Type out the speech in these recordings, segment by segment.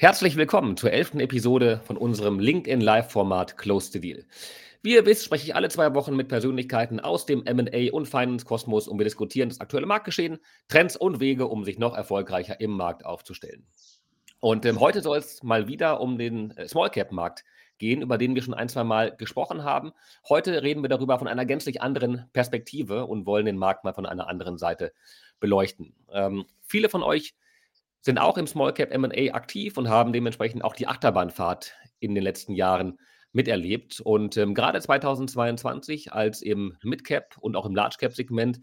Herzlich willkommen zur elften Episode von unserem LinkedIn Live-Format Close the Deal. Wie ihr wisst, spreche ich alle zwei Wochen mit Persönlichkeiten aus dem MA und Finance-Kosmos und wir diskutieren das aktuelle Marktgeschehen, Trends und Wege, um sich noch erfolgreicher im Markt aufzustellen. Und ähm, heute soll es mal wieder um den äh, Small Cap-Markt gehen, über den wir schon ein, zwei Mal gesprochen haben. Heute reden wir darüber von einer gänzlich anderen Perspektive und wollen den Markt mal von einer anderen Seite beleuchten. Ähm, viele von euch sind auch im Small Cap MA aktiv und haben dementsprechend auch die Achterbahnfahrt in den letzten Jahren miterlebt. Und ähm, gerade 2022, als im Mid Cap und auch im Large Cap Segment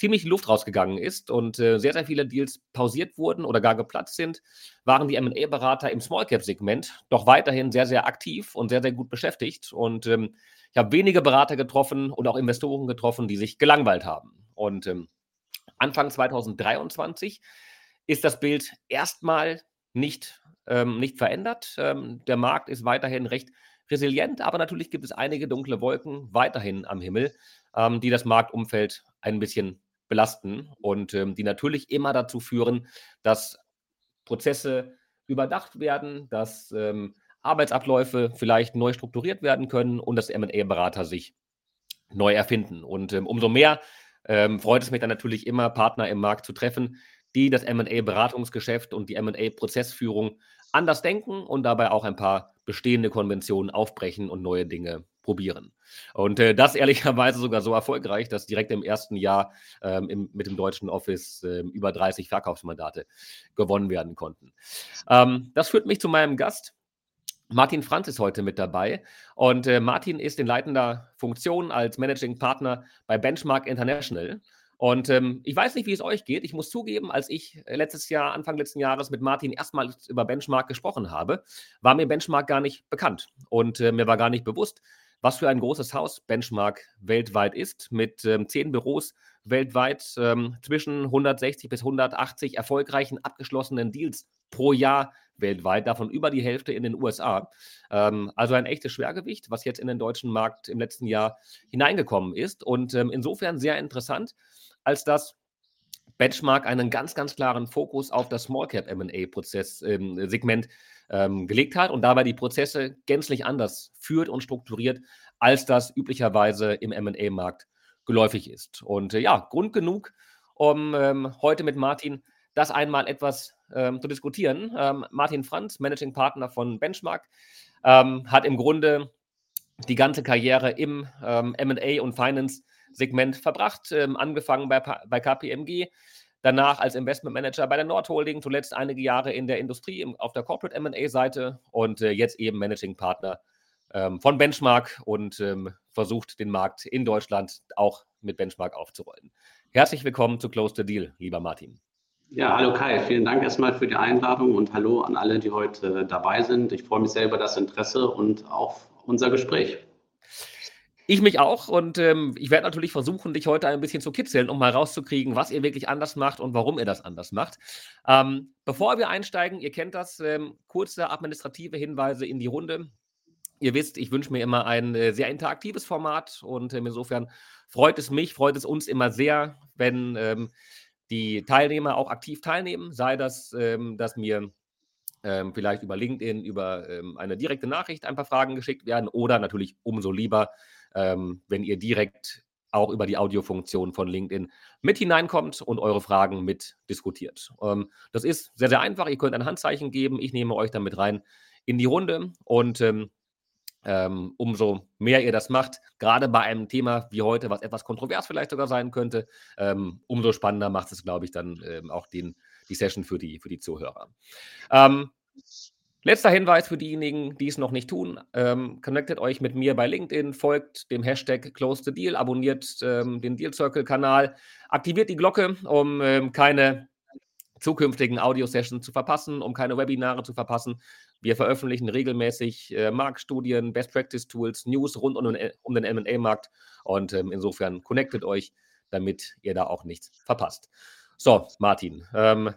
ziemlich Luft rausgegangen ist und äh, sehr, sehr viele Deals pausiert wurden oder gar geplatzt sind, waren die MA-Berater im Small Cap-Segment doch weiterhin sehr, sehr aktiv und sehr, sehr gut beschäftigt. Und ähm, ich habe wenige Berater getroffen und auch Investoren getroffen, die sich gelangweilt haben. Und ähm, Anfang 2023 ist das Bild erstmal nicht, ähm, nicht verändert. Ähm, der Markt ist weiterhin recht resilient, aber natürlich gibt es einige dunkle Wolken weiterhin am Himmel, ähm, die das Marktumfeld ein bisschen belasten und ähm, die natürlich immer dazu führen, dass Prozesse überdacht werden, dass ähm, Arbeitsabläufe vielleicht neu strukturiert werden können und dass MA-Berater sich neu erfinden. Und ähm, umso mehr freut es mich dann natürlich immer, Partner im Markt zu treffen, die das MA-Beratungsgeschäft und die MA-Prozessführung anders denken und dabei auch ein paar bestehende Konventionen aufbrechen und neue Dinge probieren. Und äh, das ehrlicherweise sogar so erfolgreich, dass direkt im ersten Jahr ähm, im, mit dem deutschen Office äh, über 30 Verkaufsmandate gewonnen werden konnten. Ähm, das führt mich zu meinem Gast. Martin Franz ist heute mit dabei und äh, Martin ist in leitender Funktion als Managing Partner bei Benchmark International. Und ähm, ich weiß nicht, wie es euch geht. Ich muss zugeben, als ich äh, letztes Jahr, Anfang letzten Jahres mit Martin erstmals über Benchmark gesprochen habe, war mir Benchmark gar nicht bekannt. Und äh, mir war gar nicht bewusst, was für ein großes Haus Benchmark weltweit ist, mit ähm, zehn Büros weltweit, ähm, zwischen 160 bis 180 erfolgreichen abgeschlossenen Deals pro Jahr weltweit, davon über die Hälfte in den USA. Ähm, also ein echtes Schwergewicht, was jetzt in den deutschen Markt im letzten Jahr hineingekommen ist. Und ähm, insofern sehr interessant als dass Benchmark einen ganz, ganz klaren Fokus auf das Small Cap MA-Prozess-Segment ähm, ähm, gelegt hat und dabei die Prozesse gänzlich anders führt und strukturiert, als das üblicherweise im MA-Markt geläufig ist. Und äh, ja, Grund genug, um ähm, heute mit Martin das einmal etwas ähm, zu diskutieren. Ähm, Martin Franz, Managing Partner von Benchmark, ähm, hat im Grunde die ganze Karriere im MA und Finance Segment verbracht, ähm, angefangen bei, bei KPMG, danach als Investment Manager bei der Nordholding, zuletzt einige Jahre in der Industrie im, auf der Corporate MA-Seite und äh, jetzt eben Managing Partner ähm, von Benchmark und ähm, versucht, den Markt in Deutschland auch mit Benchmark aufzurollen. Herzlich willkommen zu Close the Deal, lieber Martin. Ja, hallo Kai, vielen Dank erstmal für die Einladung und hallo an alle, die heute dabei sind. Ich freue mich sehr über das Interesse und auf unser Gespräch. Ich mich auch und ähm, ich werde natürlich versuchen, dich heute ein bisschen zu kitzeln, um mal rauszukriegen, was ihr wirklich anders macht und warum ihr das anders macht. Ähm, bevor wir einsteigen, ihr kennt das, ähm, kurze administrative Hinweise in die Runde. Ihr wisst, ich wünsche mir immer ein äh, sehr interaktives Format und äh, insofern freut es mich, freut es uns immer sehr, wenn ähm, die Teilnehmer auch aktiv teilnehmen, sei das, ähm, dass mir ähm, vielleicht über LinkedIn, über eine direkte Nachricht ein paar Fragen geschickt werden oder natürlich umso lieber, ähm, wenn ihr direkt auch über die Audiofunktion von LinkedIn mit hineinkommt und eure Fragen mit diskutiert. Ähm, das ist sehr, sehr einfach. Ihr könnt ein Handzeichen geben. Ich nehme euch damit rein in die Runde und ähm, ähm, umso mehr ihr das macht, gerade bei einem Thema wie heute, was etwas kontrovers vielleicht sogar sein könnte, ähm, umso spannender macht es, glaube ich, dann ähm, auch den, die Session für die, für die Zuhörer. Letzter Hinweis für diejenigen, die es noch nicht tun. Ähm, connectet euch mit mir bei LinkedIn, folgt dem Hashtag Close the Deal, abonniert ähm, den Deal Circle-Kanal, aktiviert die Glocke, um ähm, keine zukünftigen Audio-Sessions zu verpassen, um keine Webinare zu verpassen. Wir veröffentlichen regelmäßig äh, Marktstudien, Best Practice Tools, News rund um den, um den MA-Markt und ähm, insofern connectet euch, damit ihr da auch nichts verpasst. So, Martin, ähm,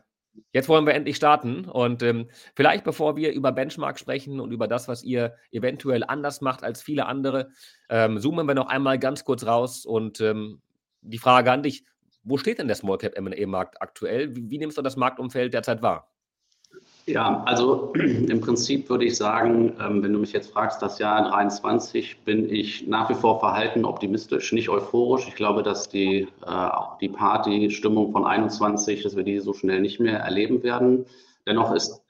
Jetzt wollen wir endlich starten und ähm, vielleicht bevor wir über Benchmark sprechen und über das, was ihr eventuell anders macht als viele andere, ähm, zoomen wir noch einmal ganz kurz raus und ähm, die Frage an dich, wo steht denn der Small Cap M&A Markt aktuell? Wie, wie, nimmst du das Marktumfeld derzeit wahr? Ja, also im Prinzip würde ich sagen, ähm, wenn du mich jetzt fragst, das Jahr 23 bin ich nach wie vor verhalten optimistisch, nicht euphorisch. Ich glaube, dass die, äh, die Party-Stimmung von 21, dass wir die so schnell nicht mehr erleben werden. Dennoch ist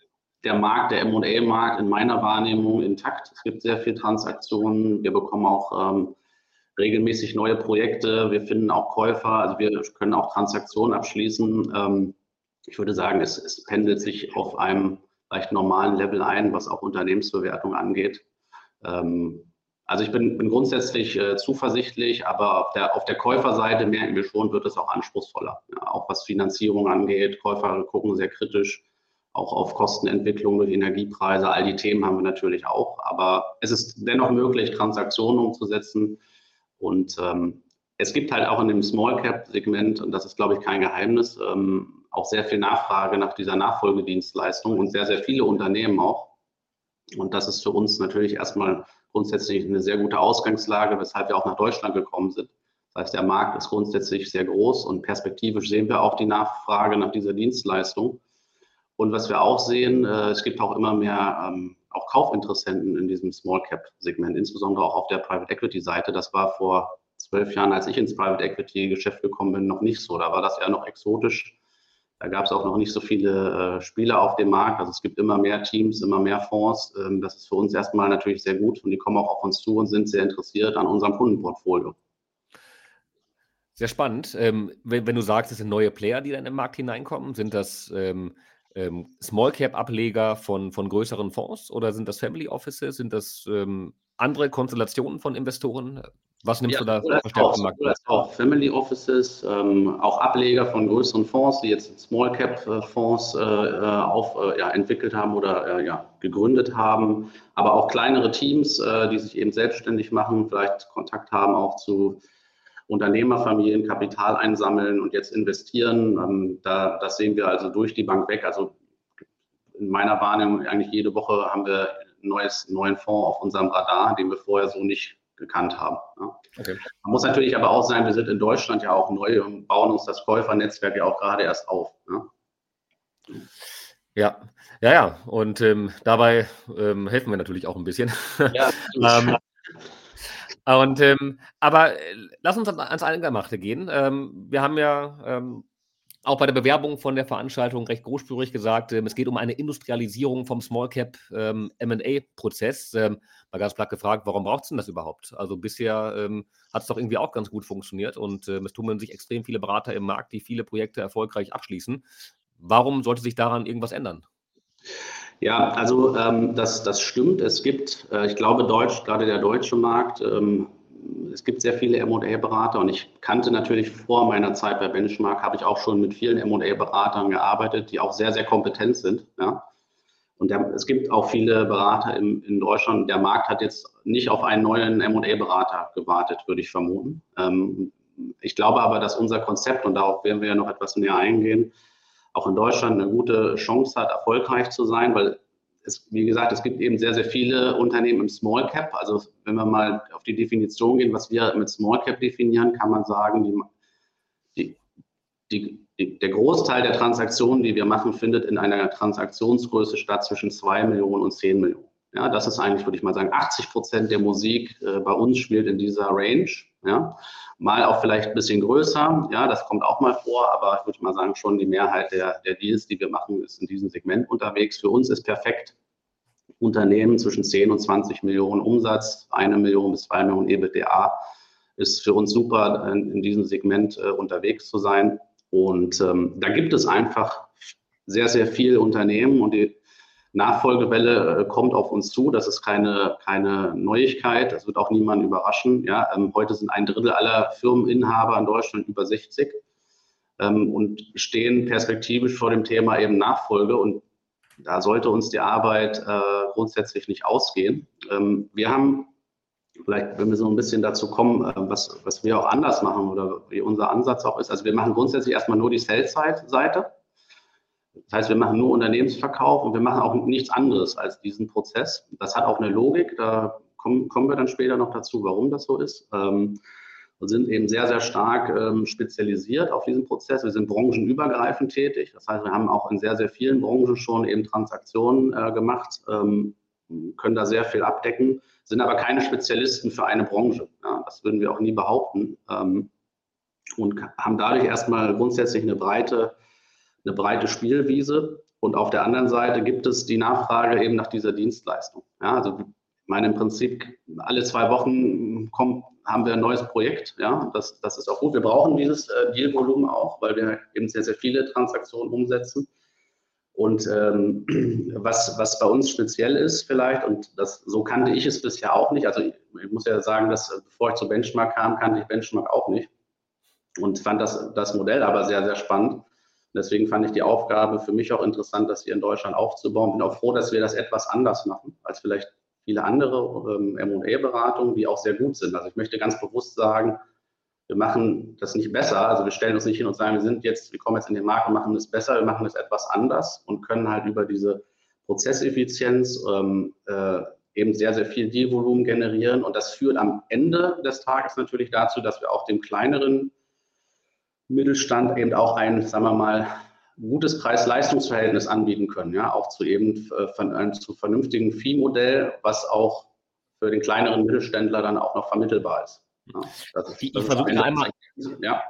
der Markt, der M&A-Markt in meiner Wahrnehmung intakt. Es gibt sehr viele Transaktionen. Wir bekommen auch ähm, regelmäßig neue Projekte. Wir finden auch Käufer. Also wir können auch Transaktionen abschließen. Ähm, ich würde sagen, es, es pendelt sich auf einem leicht normalen Level ein, was auch Unternehmensbewertung angeht. Ähm, also ich bin, bin grundsätzlich äh, zuversichtlich, aber auf der, auf der Käuferseite merken wir schon, wird es auch anspruchsvoller. Ja, auch was Finanzierung angeht. Käufer gucken sehr kritisch, auch auf Kostenentwicklung durch Energiepreise. All die Themen haben wir natürlich auch. Aber es ist dennoch möglich, Transaktionen umzusetzen. Und ähm, es gibt halt auch in dem Small Cap Segment, und das ist, glaube ich, kein Geheimnis, ähm, auch sehr viel Nachfrage nach dieser Nachfolgedienstleistung und sehr, sehr viele Unternehmen auch. Und das ist für uns natürlich erstmal grundsätzlich eine sehr gute Ausgangslage, weshalb wir auch nach Deutschland gekommen sind. Das heißt, der Markt ist grundsätzlich sehr groß und perspektivisch sehen wir auch die Nachfrage nach dieser Dienstleistung. Und was wir auch sehen, äh, es gibt auch immer mehr ähm, auch Kaufinteressenten in diesem Small Cap Segment, insbesondere auch auf der Private Equity Seite. Das war vor zwölf Jahren, als ich ins Private Equity Geschäft gekommen bin, noch nicht so. Da war das eher noch exotisch da gab es auch noch nicht so viele äh, Spieler auf dem Markt. Also es gibt immer mehr Teams, immer mehr Fonds. Ähm, das ist für uns erstmal natürlich sehr gut und die kommen auch auf uns zu und sind sehr interessiert an unserem Kundenportfolio. Sehr spannend. Ähm, wenn, wenn, du sagst, es sind neue Player, die dann in den Markt hineinkommen, sind das ähm, ähm, Small Cap Ableger von, von größeren Fonds oder sind das Family Offices? Sind das ähm, andere Konstellationen von Investoren? Was nimmst ja, du da verstärkt im Markt? Auch Family Offices, ähm, auch Ableger von größeren Fonds, die jetzt Small Cap äh, Fonds äh, äh, auf, äh, ja, entwickelt haben oder äh, ja, gegründet haben, aber auch kleinere Teams, äh, die sich eben selbstständig machen, vielleicht Kontakt haben auch zu Unternehmerfamilien, Kapital einsammeln und jetzt investieren. Ähm, da, das sehen wir also durch die Bank weg. Also in meiner Wahrnehmung eigentlich jede Woche haben wir einen neues, neuen Fonds auf unserem Radar, den wir vorher so nicht gekannt haben. Ne? Okay. Man muss natürlich aber auch sagen, wir sind in Deutschland ja auch neu und bauen uns das Käufernetzwerk ja auch gerade erst auf. Ne? Ja, ja, ja. Und ähm, dabei ähm, helfen wir natürlich auch ein bisschen. Ja, ähm, und, ähm, aber äh, lass uns ans Eingemachte gehen. Ähm, wir haben ja ähm, auch bei der Bewerbung von der Veranstaltung recht großspurig gesagt, ähm, es geht um eine Industrialisierung vom Small Cap ähm, MA-Prozess. Ähm, mal ganz platt gefragt, warum braucht es denn das überhaupt? Also bisher ähm, hat es doch irgendwie auch ganz gut funktioniert und ähm, es tummeln sich extrem viele Berater im Markt, die viele Projekte erfolgreich abschließen. Warum sollte sich daran irgendwas ändern? Ja, also ähm, das, das stimmt. Es gibt, äh, ich glaube, Deutsch, gerade der deutsche Markt es gibt sehr viele M&A-Berater und ich kannte natürlich vor meiner Zeit bei Benchmark, habe ich auch schon mit vielen M&A-Beratern gearbeitet, die auch sehr, sehr kompetent sind. Ja. Und der, es gibt auch viele Berater im, in Deutschland. Der Markt hat jetzt nicht auf einen neuen M&A-Berater gewartet, würde ich vermuten. Ähm, ich glaube aber, dass unser Konzept, und darauf werden wir ja noch etwas näher eingehen, auch in Deutschland eine gute Chance hat, erfolgreich zu sein, weil es, wie gesagt, es gibt eben sehr, sehr viele Unternehmen im Small Cap. Also wenn wir mal auf die Definition gehen, was wir mit Small Cap definieren, kann man sagen, die, die, die, der Großteil der Transaktionen, die wir machen, findet in einer Transaktionsgröße statt zwischen 2 Millionen und 10 Millionen. Ja, das ist eigentlich, würde ich mal sagen, 80 Prozent der Musik äh, bei uns spielt in dieser Range. Ja, mal auch vielleicht ein bisschen größer. Ja, das kommt auch mal vor, aber ich würde mal sagen, schon die Mehrheit der, der Deals, die wir machen, ist in diesem Segment unterwegs. Für uns ist perfekt Unternehmen zwischen 10 und 20 Millionen Umsatz, eine Million bis zwei Millionen EBITDA ist für uns super, in, in diesem Segment äh, unterwegs zu sein. Und ähm, da gibt es einfach sehr, sehr viele Unternehmen und die Nachfolgewelle äh, kommt auf uns zu. Das ist keine, keine Neuigkeit. Das wird auch niemanden überraschen. Ja, ähm, heute sind ein Drittel aller Firmeninhaber in Deutschland über 60 ähm, und stehen perspektivisch vor dem Thema eben Nachfolge. Und da sollte uns die Arbeit äh, grundsätzlich nicht ausgehen. Ähm, wir haben vielleicht, wenn wir so ein bisschen dazu kommen, äh, was, was wir auch anders machen oder wie unser Ansatz auch ist. Also wir machen grundsätzlich erstmal nur die Sales-Seite. Das heißt, wir machen nur Unternehmensverkauf und wir machen auch nichts anderes als diesen Prozess. Das hat auch eine Logik, da kommen, kommen wir dann später noch dazu, warum das so ist. Ähm, und sind eben sehr, sehr stark ähm, spezialisiert auf diesen Prozess. Wir sind branchenübergreifend tätig. Das heißt, wir haben auch in sehr, sehr vielen Branchen schon eben Transaktionen äh, gemacht, ähm, können da sehr viel abdecken, sind aber keine Spezialisten für eine Branche. Ja, das würden wir auch nie behaupten. Ähm, und haben dadurch erstmal grundsätzlich eine breite, eine breite Spielwiese. Und auf der anderen Seite gibt es die Nachfrage eben nach dieser Dienstleistung. Ja, also ich meine, im Prinzip alle zwei Wochen kommt, haben wir ein neues Projekt. Ja, das, das ist auch gut. Wir brauchen dieses äh, Dealvolumen auch, weil wir eben sehr, sehr viele Transaktionen umsetzen. Und ähm, was, was bei uns speziell ist vielleicht, und das, so kannte ich es bisher auch nicht, also ich, ich muss ja sagen, dass bevor ich zu Benchmark kam, kannte ich Benchmark auch nicht und fand das, das Modell aber sehr, sehr spannend. Deswegen fand ich die Aufgabe für mich auch interessant, das hier in Deutschland aufzubauen. Bin auch froh, dass wir das etwas anders machen als vielleicht viele andere ähm, M&A-Beratungen, die auch sehr gut sind. Also ich möchte ganz bewusst sagen, wir machen das nicht besser. Also wir stellen uns nicht hin und sagen, wir sind jetzt, wir kommen jetzt in den Markt und machen es besser. Wir machen es etwas anders und können halt über diese Prozesseffizienz ähm, äh, eben sehr, sehr viel Dealvolumen generieren. Und das führt am Ende des Tages natürlich dazu, dass wir auch dem kleineren Mittelstand eben auch ein, sagen wir mal, gutes Preis-Leistungs-Verhältnis anbieten können, ja, auch zu eben äh, von einem zu vernünftigen Fee-Modell, was auch für den kleineren Mittelständler dann auch noch vermittelbar ist. Ja, das ist, ich, ich versuche einmal, ja.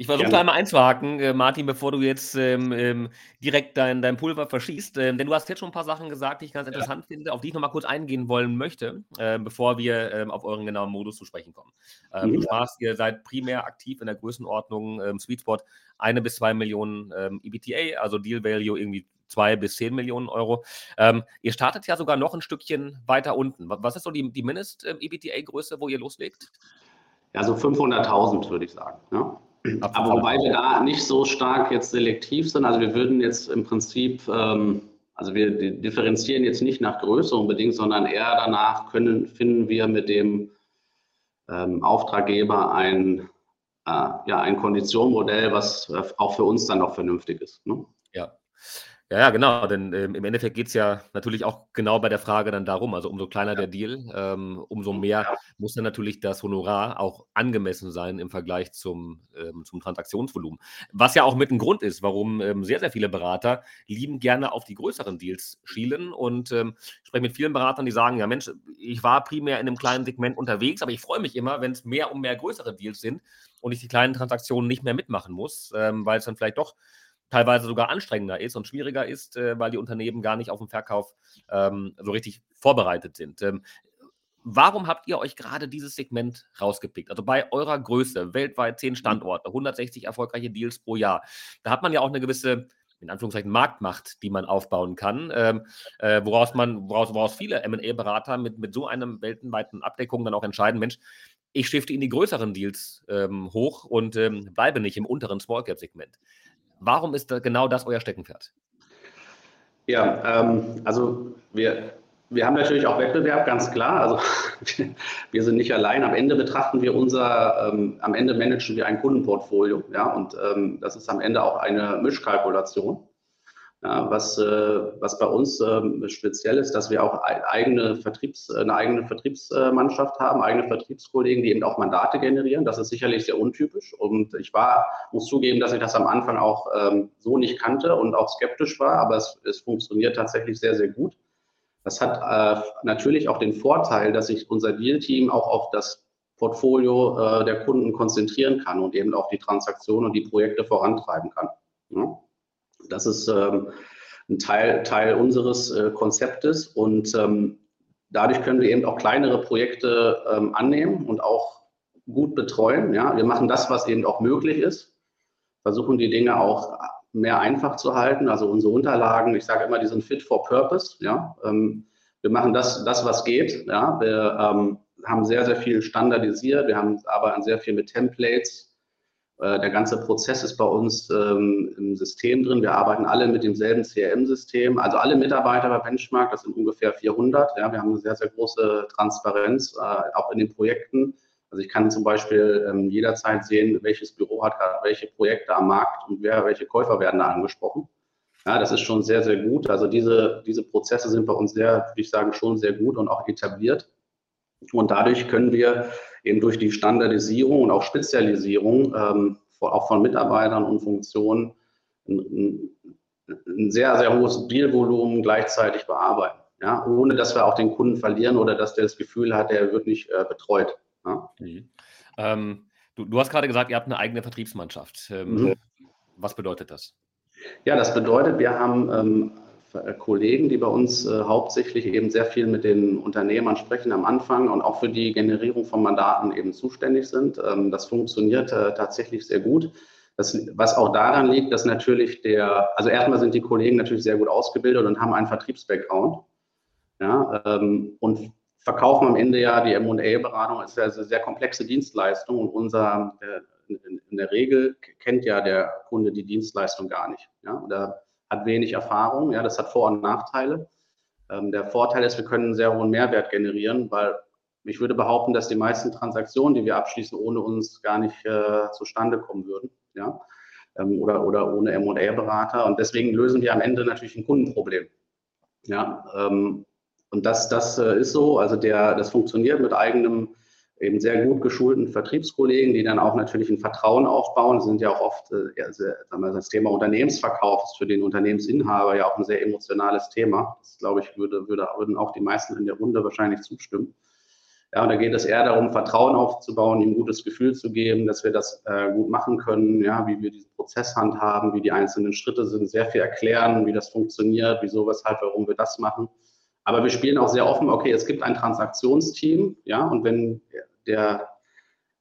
Ich versuche da einmal einzuhaken, äh, Martin, bevor du jetzt ähm, ähm, direkt dein, dein Pulver verschießt. Ähm, denn du hast jetzt schon ein paar Sachen gesagt, die ich ganz interessant ja. finde, auf die ich nochmal kurz eingehen wollen möchte, äh, bevor wir ähm, auf euren genauen Modus zu sprechen kommen. Ähm, ja. Du sprachst, ihr seid primär aktiv in der Größenordnung ähm, Sweet Spot, eine bis zwei Millionen EBTA, also Deal Value irgendwie zwei bis zehn Millionen Euro. ihr startet ja sogar noch ein Stückchen weiter unten. Was ist so die, die Mindest-EBTA-Größe, wo ihr loslegt? Ja, so 500.000 würde ich sagen. Aber wobei wir da nicht so stark jetzt selektiv sind. Also wir würden jetzt im Prinzip, ähm, also wir differenzieren jetzt nicht nach Größe unbedingt, sondern eher danach können, finden wir mit dem ähm, Auftraggeber ein, äh, ja, ein Konditionenmodell, was auch für uns dann auch vernünftig ist. Ne? Ja. Ja, ja, genau, denn ähm, im Endeffekt geht es ja natürlich auch genau bei der Frage dann darum, also umso kleiner der Deal, ähm, umso mehr ja. muss dann natürlich das Honorar auch angemessen sein im Vergleich zum, ähm, zum Transaktionsvolumen. Was ja auch mit ein Grund ist, warum ähm, sehr, sehr viele Berater lieben gerne auf die größeren Deals schielen und ähm, ich spreche mit vielen Beratern, die sagen, ja Mensch, ich war primär in einem kleinen Segment unterwegs, aber ich freue mich immer, wenn es mehr und mehr größere Deals sind und ich die kleinen Transaktionen nicht mehr mitmachen muss, ähm, weil es dann vielleicht doch teilweise sogar anstrengender ist und schwieriger ist, äh, weil die Unternehmen gar nicht auf den Verkauf ähm, so richtig vorbereitet sind. Ähm, warum habt ihr euch gerade dieses Segment rausgepickt? Also bei eurer Größe, weltweit zehn mhm. Standorte, 160 erfolgreiche Deals pro Jahr, da hat man ja auch eine gewisse in Anführungszeichen Marktmacht, die man aufbauen kann, ähm, äh, woraus man, woraus, woraus viele M&A-Berater mit, mit so einem weltweiten Abdeckung dann auch entscheiden, Mensch, ich shifte in die größeren Deals ähm, hoch und ähm, bleibe nicht im unteren Small Cap Segment. Warum ist da genau das euer Steckenpferd? Ja, ähm, also wir, wir haben natürlich auch Wettbewerb, ganz klar. Also wir sind nicht allein. Am Ende betrachten wir unser, ähm, am Ende managen wir ein Kundenportfolio. Ja, und ähm, das ist am Ende auch eine Mischkalkulation. Ja, was, äh, was bei uns äh, speziell ist, dass wir auch eigene Vertriebs, eine eigene Vertriebsmannschaft haben, eigene Vertriebskollegen, die eben auch Mandate generieren. Das ist sicherlich sehr untypisch. Und ich war, muss zugeben, dass ich das am Anfang auch ähm, so nicht kannte und auch skeptisch war, aber es, es funktioniert tatsächlich sehr, sehr gut. Das hat äh, natürlich auch den Vorteil, dass sich unser Deal-Team auch auf das Portfolio äh, der Kunden konzentrieren kann und eben auch die Transaktionen und die Projekte vorantreiben kann. Ja? Das ist ähm, ein Teil, Teil unseres äh, Konzeptes und ähm, dadurch können wir eben auch kleinere Projekte ähm, annehmen und auch gut betreuen. Ja? Wir machen das, was eben auch möglich ist, versuchen die Dinge auch mehr einfach zu halten. Also unsere Unterlagen, ich sage immer, die sind fit for purpose. Ja? Ähm, wir machen das, das, was geht. Ja? Wir ähm, haben sehr, sehr viel standardisiert. Wir haben aber sehr viel mit Templates der ganze Prozess ist bei uns ähm, im System drin. Wir arbeiten alle mit demselben CRM-System. Also alle Mitarbeiter bei Benchmark, das sind ungefähr 400. Ja, wir haben eine sehr, sehr große Transparenz, äh, auch in den Projekten. Also ich kann zum Beispiel ähm, jederzeit sehen, welches Büro hat gerade welche Projekte am Markt und wer, welche Käufer werden da angesprochen. Ja, das ist schon sehr, sehr gut. Also diese, diese Prozesse sind bei uns sehr, würde ich sagen, schon sehr gut und auch etabliert. Und dadurch können wir eben durch die Standardisierung und auch Spezialisierung ähm, auch von Mitarbeitern und Funktionen ein, ein sehr, sehr hohes Dealvolumen gleichzeitig bearbeiten. Ja, ohne dass wir auch den Kunden verlieren oder dass der das Gefühl hat, er wird nicht äh, betreut. Ja. Mhm. Ähm, du, du, hast gerade gesagt, ihr habt eine eigene Vertriebsmannschaft. Ähm, mhm. Was bedeutet das? Ja, das bedeutet, wir haben ähm, äh, Kollegen, die bei uns äh, hauptsächlich eben sehr viel mit den Unternehmern sprechen am Anfang und auch für die Generierung von Mandaten eben zuständig sind. Ähm, das funktioniert äh, tatsächlich sehr gut. Das, was auch daran liegt, dass natürlich der, also erstmal sind die Kollegen natürlich sehr gut ausgebildet und haben einen Vertriebsbackground. Ja, ähm, und verkaufen am Ende ja die M&A-Beratung ist ja eine sehr komplexe Dienstleistung und unser, in, in, der Regel kennt ja der Kunde die Dienstleistung gar nicht. Ja, oder hat wenig Erfahrung. Ja, das hat Vor- und Nachteile. Ähm, der Vorteil ist, wir können einen sehr hohen Mehrwert generieren, weil ich würde behaupten, dass die meisten Transaktionen, die wir abschließen, ohne uns gar nicht äh, zustande kommen würden. Ja? Ähm, oder, oder ohne M&A-Berater. Und deswegen lösen wir am Ende natürlich ein Kundenproblem. Ja? Ähm, und das, das äh, ist so. Also der, das funktioniert mit eigenem eben sehr gut geschulten Vertriebskollegen, die dann auch natürlich ein Vertrauen aufbauen. Das sind ja auch oft, äh, ja, sehr, wir, das Thema Unternehmensverkauf ist für den Unternehmensinhaber ja auch ein sehr emotionales Thema. Das, glaube ich, würde, würde, würden auch die meisten in der Runde wahrscheinlich zustimmen. Ja, und da geht es eher darum, Vertrauen aufzubauen, ihm ein gutes Gefühl zu geben, dass wir das äh, gut machen können, ja, wie wir diesen Prozess handhaben, wie die einzelnen Schritte sind, sehr viel erklären, wie das funktioniert, wieso, weshalb, warum wir das machen. Aber wir spielen auch sehr offen, okay, es gibt ein Transaktionsteam, ja, und wenn der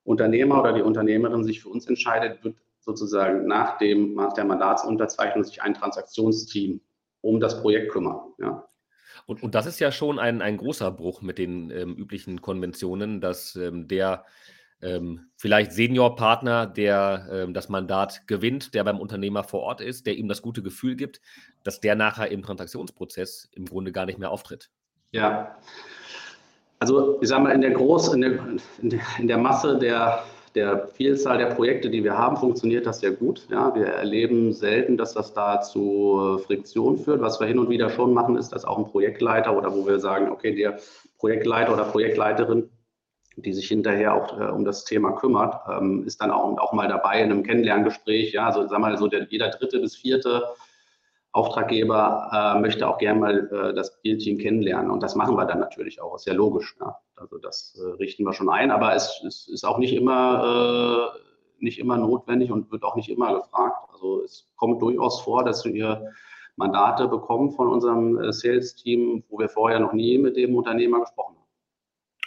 Unternehmer oder die Unternehmerin sich für uns entscheidet, wird sozusagen nach, dem, nach der Mandatsunterzeichnung sich ein Transaktionsteam um das Projekt kümmern. Ja. Und, und das ist ja schon ein, ein großer Bruch mit den ähm, üblichen Konventionen, dass ähm, der ähm, vielleicht Seniorpartner, der ähm, das Mandat gewinnt, der beim Unternehmer vor Ort ist, der ihm das gute Gefühl gibt, dass der nachher im Transaktionsprozess im Grunde gar nicht mehr auftritt. Ja, also ich sage mal, in der Groß, in der, in der Masse der, der Vielzahl der Projekte, die wir haben, funktioniert das sehr gut. Ja, wir erleben selten, dass das da zu Friktion führt. Was wir hin und wieder schon machen, ist, dass auch ein Projektleiter oder wo wir sagen, okay, der Projektleiter oder Projektleiterin, die sich hinterher auch äh, um das Thema kümmert, ähm, ist dann auch, auch mal dabei in einem Kennenlerngespräch. Ja, also sagen wir mal so, der, jeder dritte bis vierte Auftraggeber äh, möchte auch gerne mal äh, das Deal-Team kennenlernen. Und das machen wir dann natürlich auch. Ist ja logisch. Ja. Also das äh, richten wir schon ein, aber es, es ist auch nicht immer, äh, nicht immer notwendig und wird auch nicht immer gefragt. Also es kommt durchaus vor, dass wir Mandate bekommen von unserem äh, Sales-Team, wo wir vorher noch nie mit dem Unternehmer gesprochen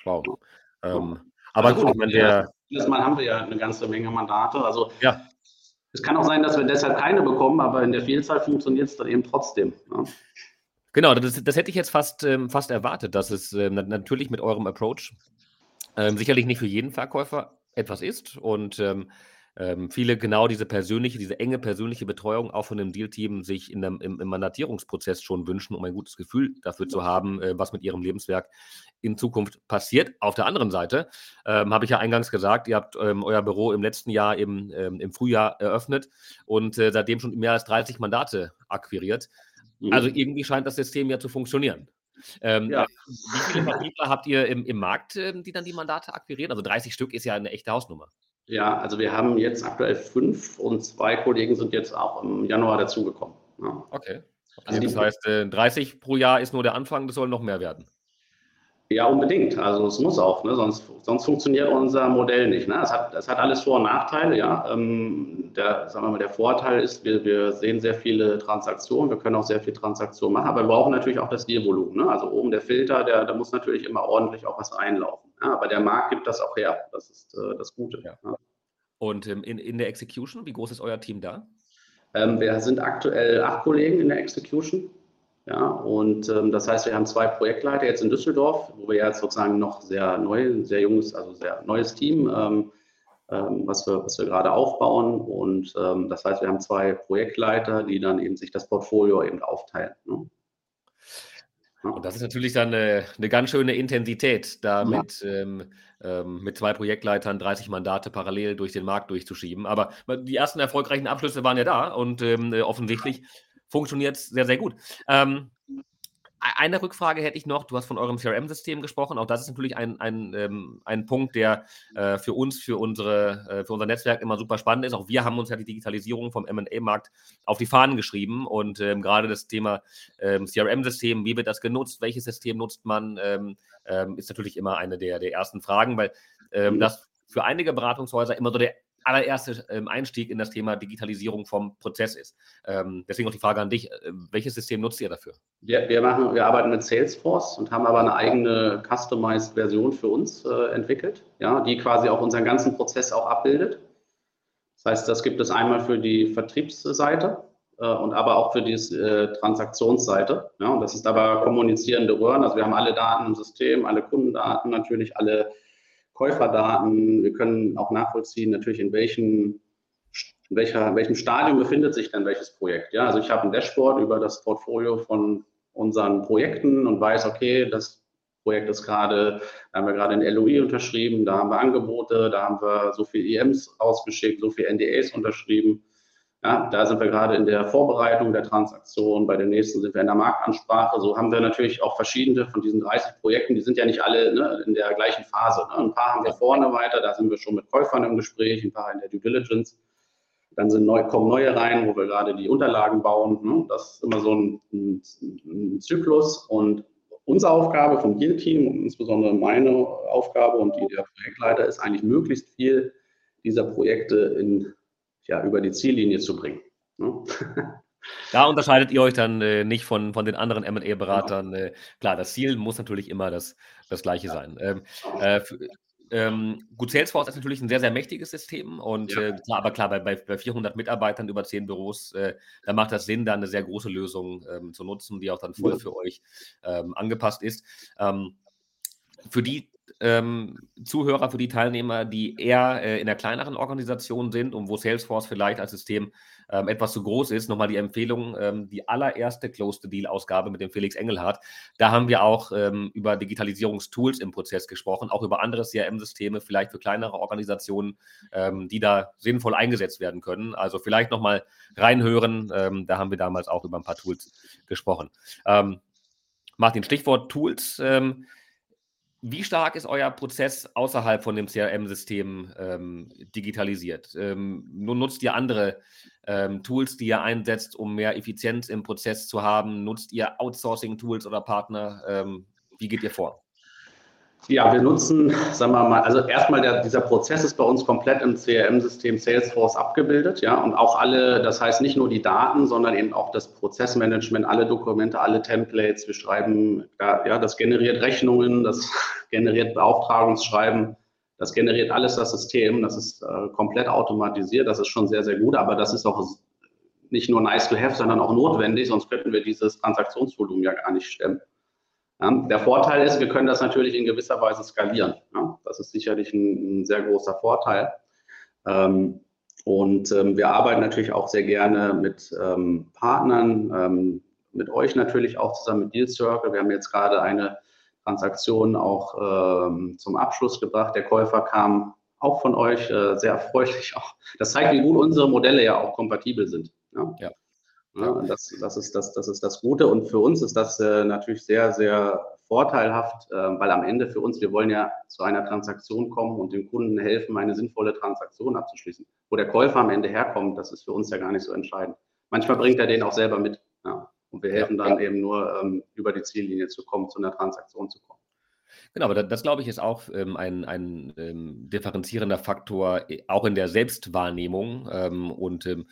haben. Wow. Ähm, aber also gut, wenn der. Dieses Mal haben wir ja eine ganze Menge Mandate. Also ja. Es kann auch sein, dass wir deshalb keine bekommen, aber in der Vielzahl funktioniert es dann eben trotzdem. Ja. Genau, das, das, hätte ich jetzt fast, ähm, fast erwartet, dass es ähm, natürlich mit eurem Approach ähm, sicherlich nicht für jeden Verkäufer etwas ist und ähm, viele genau diese persönliche, diese enge persönliche Betreuung auch von dem Deal-Team sich in dem, im, im, Mandatierungsprozess schon wünschen, um ein gutes Gefühl dafür zu haben, äh, was mit ihrem Lebenswerk in Zukunft passiert. Auf der anderen Seite ähm, habe ich ja eingangs gesagt, ihr habt ähm, euer Büro im letzten Jahr im, ähm, im Frühjahr eröffnet und äh, seitdem schon mehr als 30 Mandate akquiriert. Mhm. Also irgendwie scheint das System ja zu funktionieren. Ähm, ja. Wie viele Vertriebler habt ihr im, im Markt, ähm, die dann die Mandate akquirieren? Also 30 Stück ist ja eine echte Hausnummer. Ja, also wir haben jetzt aktuell fünf und zwei Kollegen sind jetzt auch im Januar dazugekommen. Ja. Okay. Also das heißt, 30 äh, pro Jahr ist nur der Anfang, das soll noch mehr werden. Ja, unbedingt. Also es muss auch, ne? sonst, sonst funktioniert unser Modell nicht. Ne? Es, hat, es hat alles Vor- und Nachteile, ja. Ähm, der, sagen wir mal, der Vorteil ist, wir, wir sehen sehr viele Transaktionen, wir können auch sehr viele Transaktionen machen, aber wir brauchen natürlich auch das Dealvolumen. Ne? Also oben der Filter, der, da muss natürlich immer ordentlich auch was einlaufen. Ja? Aber der Markt gibt das auch her. Das ist äh, das Gute. Ja. Ja. Und ähm, in, in der Execution, wie groß ist euer Team da? Ähm, wir sind aktuell acht Kollegen in der Execution. Ja, und ähm, das heißt, wir haben zwei Projektleiter jetzt in Düsseldorf, wo wir jetzt sozusagen noch sehr neu, sehr junges, also sehr neues Team, ähm, ähm, was, wir, was wir gerade aufbauen. Und ähm, das heißt, wir haben zwei Projektleiter, die dann eben sich das Portfolio eben aufteilen. Ne? Und das ist natürlich dann eine, eine ganz schöne Intensität, da ja. mit, ähm, ähm, mit zwei Projektleitern 30 Mandate parallel durch den Markt durchzuschieben. Aber die ersten erfolgreichen Abschlüsse waren ja da und offensichtlich funktioniert sehr, sehr gut. Ähm, eine Rückfrage hätte ich noch. Du hast von eurem CRM-System gesprochen. Auch das ist natürlich ein, ein, ähm, ein Punkt, der äh, für uns, für, unsere, äh, für unser Netzwerk immer super spannend ist. Auch wir haben uns ja die Digitalisierung vom MA-Markt auf die Fahnen geschrieben. Und ähm, gerade das Thema ähm, CRM-System, wie wird das genutzt, welches System nutzt man, ähm, ähm, ist natürlich immer eine der, der ersten Fragen, weil ähm, mhm. das für einige Beratungshäuser immer so der allererste ähm, Einstieg in das Thema Digitalisierung vom Prozess ist. Ähm, deswegen auch die Frage an dich, äh, welches System nutzt ihr dafür? Wir, wir, machen, wir arbeiten mit Salesforce und haben aber eine eigene customized Version für uns äh, entwickelt, ja, die quasi auch unseren ganzen Prozess auch abbildet. Das heißt, das gibt es einmal für die Vertriebsseite äh, und aber auch für die äh, Transaktionsseite. Ja, und das ist aber kommunizierende Röhren. Also wir haben alle Daten im System, alle Kundendaten natürlich, alle Käuferdaten. Wir können auch nachvollziehen, natürlich in welchem, in welcher, in welchem Stadium befindet sich denn welches Projekt. Ja, also ich habe ein Dashboard über das Portfolio von unseren Projekten und weiß, okay, das Projekt ist gerade, da haben wir gerade ein LOI unterschrieben, da haben wir Angebote, da haben wir so viel EMs ausgeschickt, so viel NDAs unterschrieben. Ja, da sind wir gerade in der Vorbereitung der Transaktion, bei den nächsten sind wir in der Marktansprache. So haben wir natürlich auch verschiedene von diesen 30 Projekten, die sind ja nicht alle ne, in der gleichen Phase. Ne? Ein paar haben wir vorne weiter, da sind wir schon mit Käufern im Gespräch, ein paar in der Due Diligence. Dann sind neu, kommen neue rein, wo wir gerade die Unterlagen bauen. Ne? Das ist immer so ein, ein, ein Zyklus. Und unsere Aufgabe vom Deal-Team und insbesondere meine Aufgabe und die der Projektleiter ist eigentlich möglichst viel dieser Projekte in ja, über die Ziellinie zu bringen. Ne? Da unterscheidet ihr euch dann äh, nicht von, von den anderen MA-Beratern. Äh, klar, das Ziel muss natürlich immer das, das gleiche ja. sein. Ähm, äh, ähm, gut, Salesforce ist natürlich ein sehr, sehr mächtiges System und ja. äh, klar, aber klar, bei, bei 400 Mitarbeitern über 10 Büros, äh, da macht das Sinn, da eine sehr große Lösung ähm, zu nutzen, die auch dann voll ja. für euch ähm, angepasst ist. Ähm, für die ähm, Zuhörer, für die Teilnehmer, die eher äh, in der kleineren Organisation sind und wo Salesforce vielleicht als System ähm, etwas zu groß ist, nochmal die Empfehlung, ähm, die allererste Close-the-Deal-Ausgabe mit dem Felix Engelhardt. Da haben wir auch ähm, über Digitalisierungstools im Prozess gesprochen, auch über andere CRM-Systeme, vielleicht für kleinere Organisationen, ähm, die da sinnvoll eingesetzt werden können. Also vielleicht nochmal reinhören, ähm, da haben wir damals auch über ein paar Tools gesprochen. Martin, Stichwort Tools. Ähm, wie stark ist euer Prozess außerhalb von dem CRM-System ähm, digitalisiert? Ähm, nun nutzt ihr andere ähm, Tools, die ihr einsetzt, um mehr Effizienz im Prozess zu haben? Nutzt ihr Outsourcing-Tools oder Partner? Ähm, wie geht ihr vor? Ja, wir nutzen, sagen wir mal, also erstmal der, dieser Prozess ist bei uns komplett im CRM-System Salesforce abgebildet, ja, und auch alle, das heißt nicht nur die Daten, sondern eben auch das Prozessmanagement, alle Dokumente, alle Templates. Wir schreiben, ja, das generiert Rechnungen, das generiert Beauftragungsschreiben, das generiert alles das System, das ist äh, komplett automatisiert, das ist schon sehr, sehr gut, aber das ist auch nicht nur nice to have, sondern auch notwendig, sonst könnten wir dieses Transaktionsvolumen ja gar nicht stemmen. Der Vorteil ist, wir können das natürlich in gewisser Weise skalieren. Das ist sicherlich ein, sehr großer Vorteil. Ähm, und ähm, wir arbeiten natürlich auch sehr gerne mit ähm, Partnern, mit euch natürlich auch zusammen mit Deal Circle. Wir haben jetzt gerade eine Transaktion auch zum Abschluss gebracht. Der Käufer kam auch von euch, äh, sehr erfreulich auch. Das zeigt, wie gut unsere Modelle ja auch kompatibel sind. Ja. Ja. Ja, das, das, ist das, das ist das Gute. Und für uns ist das äh, natürlich sehr, sehr vorteilhaft, äh, weil am Ende für uns, wir wollen ja zu einer Transaktion kommen und dem Kunden helfen, eine sinnvolle Transaktion abzuschließen. Wo der Käufer am Ende herkommt, das ist für uns ja gar nicht so entscheidend. Manchmal bringt er den auch selber mit. Ja. Und wir helfen dann eben nur, ähm, über die Ziellinie zu kommen, zu einer Transaktion zu kommen. Genau, aber das, das glaube ich ist auch ähm, ein, ein ähm, differenzierender Faktor, äh, auch in der Selbstwahrnehmung. Ähm, und ähm,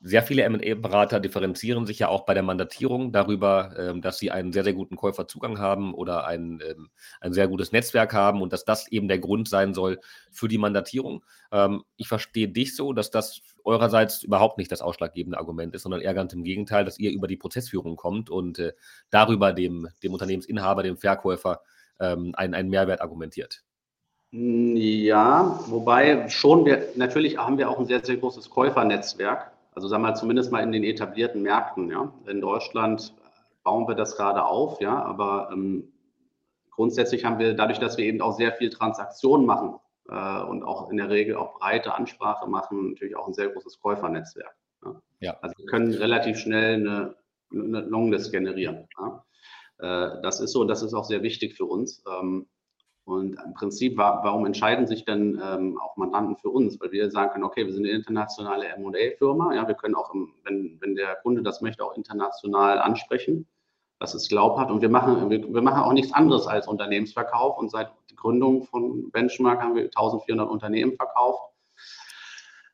sehr viele MA-Berater differenzieren sich ja auch bei der Mandatierung darüber, ähm, dass sie einen sehr, sehr guten Käuferzugang haben oder ein, ähm, ein sehr gutes Netzwerk haben und dass das eben der Grund sein soll für die Mandatierung. Ähm, ich verstehe dich so, dass das eurerseits überhaupt nicht das ausschlaggebende Argument ist, sondern eher ganz im Gegenteil, dass ihr über die Prozessführung kommt und äh, darüber dem, dem Unternehmensinhaber, dem Verkäufer einen, einen Mehrwert argumentiert. Ja, wobei schon wir, natürlich haben wir auch ein sehr, sehr großes Käufernetzwerk. Also sagen wir mal, zumindest mal in den etablierten Märkten. Ja. In Deutschland bauen wir das gerade auf, ja, aber ähm, grundsätzlich haben wir dadurch, dass wir eben auch sehr viel Transaktionen machen äh, und auch in der Regel auch breite Ansprache machen, natürlich auch ein sehr großes Käufernetzwerk. Ja. ja. Also wir können relativ schnell eine, eine Longlist generieren. Ja. Äh, das ist so und das ist auch sehr wichtig für uns. Ähm, und im Prinzip, warum entscheiden sich denn ähm, auch Mandanten für uns? Weil wir sagen können, okay, wir sind eine internationale M&A-Firma. Ja, wir können auch, im, wenn, wenn der Kunde das möchte, auch international ansprechen. Das ist glaubhaft. Und wir machen, wir, wir machen auch nichts anderes als Unternehmensverkauf. Und seit der Gründung von Benchmark haben wir 1400 Unternehmen verkauft.